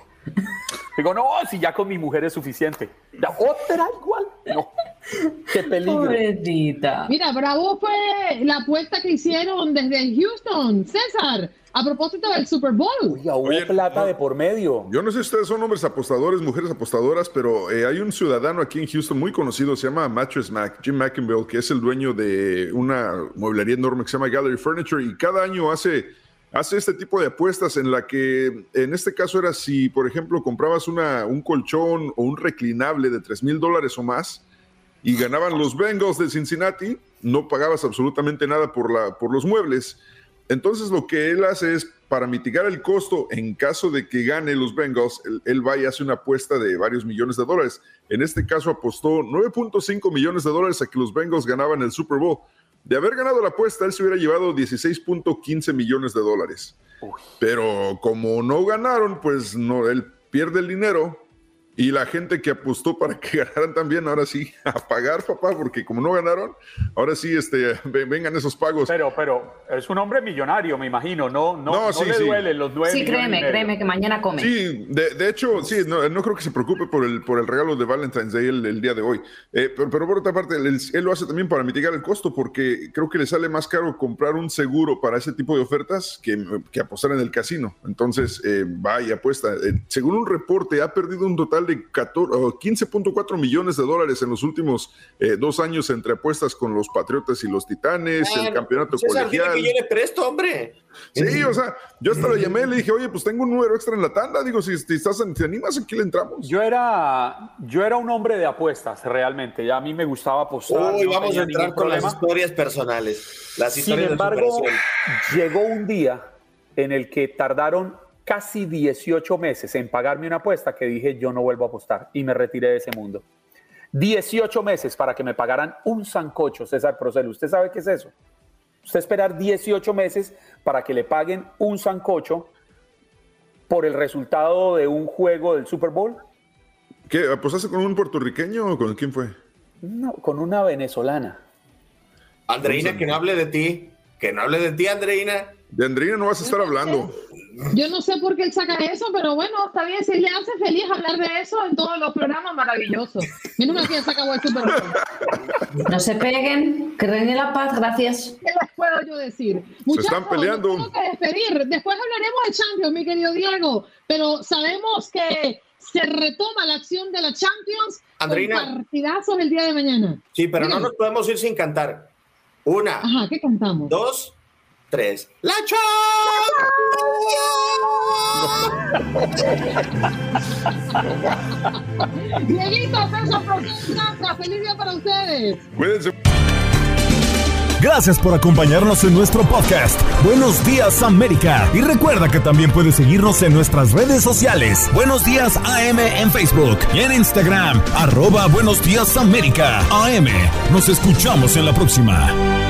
Digo, no, si ya con mi mujer es suficiente. ¿Ya otra igual? No. Qué peligro. Mira, bravo fue la apuesta que hicieron desde Houston. César, a propósito del Super Bowl. Oye, plata de por medio. Yo no sé si ustedes son hombres apostadores, mujeres apostadoras, pero eh, hay un ciudadano aquí en Houston muy conocido, se llama Mattress Mac, Jim McInville, que es el dueño de una mueblería enorme que se llama Gallery Furniture y cada año hace hace este tipo de apuestas en la que en este caso era si, por ejemplo, comprabas una, un colchón o un reclinable de 3 mil dólares o más y ganaban los Bengals de Cincinnati, no pagabas absolutamente nada por, la, por los muebles. Entonces lo que él hace es, para mitigar el costo en caso de que gane los Bengals, él, él va y hace una apuesta de varios millones de dólares. En este caso apostó 9.5 millones de dólares a que los Bengals ganaban el Super Bowl. De haber ganado la apuesta, él se hubiera llevado 16.15 millones de dólares. Pero como no ganaron, pues no, él pierde el dinero y la gente que apostó para que ganaran también, ahora sí, a pagar, papá, porque como no ganaron, ahora sí, este, vengan esos pagos. Pero, pero es un hombre millonario, me imagino, no, no, no, no le duele los duelos. Sí, créeme, créeme que mañana come. Sí, de, hecho, sí, no, no, creo que se preocupe por el, por el regalo de Valentine's Day el, día de hoy. Eh, pero, por otra parte, él, lo hace también para mitigar el costo, porque creo que le sale más caro comprar un seguro para ese tipo de ofertas que, que apostar en el casino. Entonces, eh, va y apuesta. Eh, según un reporte, ha perdido un total total de 15.4 millones de dólares en los últimos eh, dos años entre apuestas con los Patriotas y los Titanes, el campeonato colegial. Que yo presto, hombre. Sí, o sea, yo hasta lo llamé y le dije, oye, pues tengo un número extra en la tanda. Digo, si, estás, te animas, aquí le entramos. Yo era, yo era un hombre de apuestas, realmente. Ya a mí me gustaba apostar. Uy, vamos a entrar con las historias personales. Las historias Sin embargo, llegó un día en el que tardaron casi 18 meses en pagarme una apuesta que dije yo no vuelvo a apostar y me retiré de ese mundo. 18 meses para que me pagaran un sancocho, César Procel. ¿Usted sabe qué es eso? Usted esperar 18 meses para que le paguen un sancocho por el resultado de un juego del Super Bowl. ¿Qué? ¿Apostaste con un puertorriqueño o con quién fue? No, con una venezolana. Andreina, que no hable de ti. Que no hable de ti, Andreina. De Andreina no vas a estar hablando. Yo no sé por qué él saca eso, pero bueno, está bien. Si le hace feliz hablar de eso en todos los programas, maravilloso. Menos mal que se acabó el Super No se peguen, que reine la paz, gracias. ¿Qué les puedo yo decir? Muchachos, se están peleando. Tengo que despedir. Después hablaremos de Champions, mi querido Diego, pero sabemos que se retoma la acción de la Champions Andreina. con partidazos el día de mañana. Sí, pero no nos podemos ir sin cantar. Una. Ajá, ¿qué cantamos? Dos, tres. ¡La Champions! Dieguito, feliz día para ustedes. Cuídense. Gracias por acompañarnos en nuestro podcast. Buenos días América. Y recuerda que también puedes seguirnos en nuestras redes sociales. Buenos días AM en Facebook y en Instagram. Arroba Buenos días América. AM. Nos escuchamos en la próxima.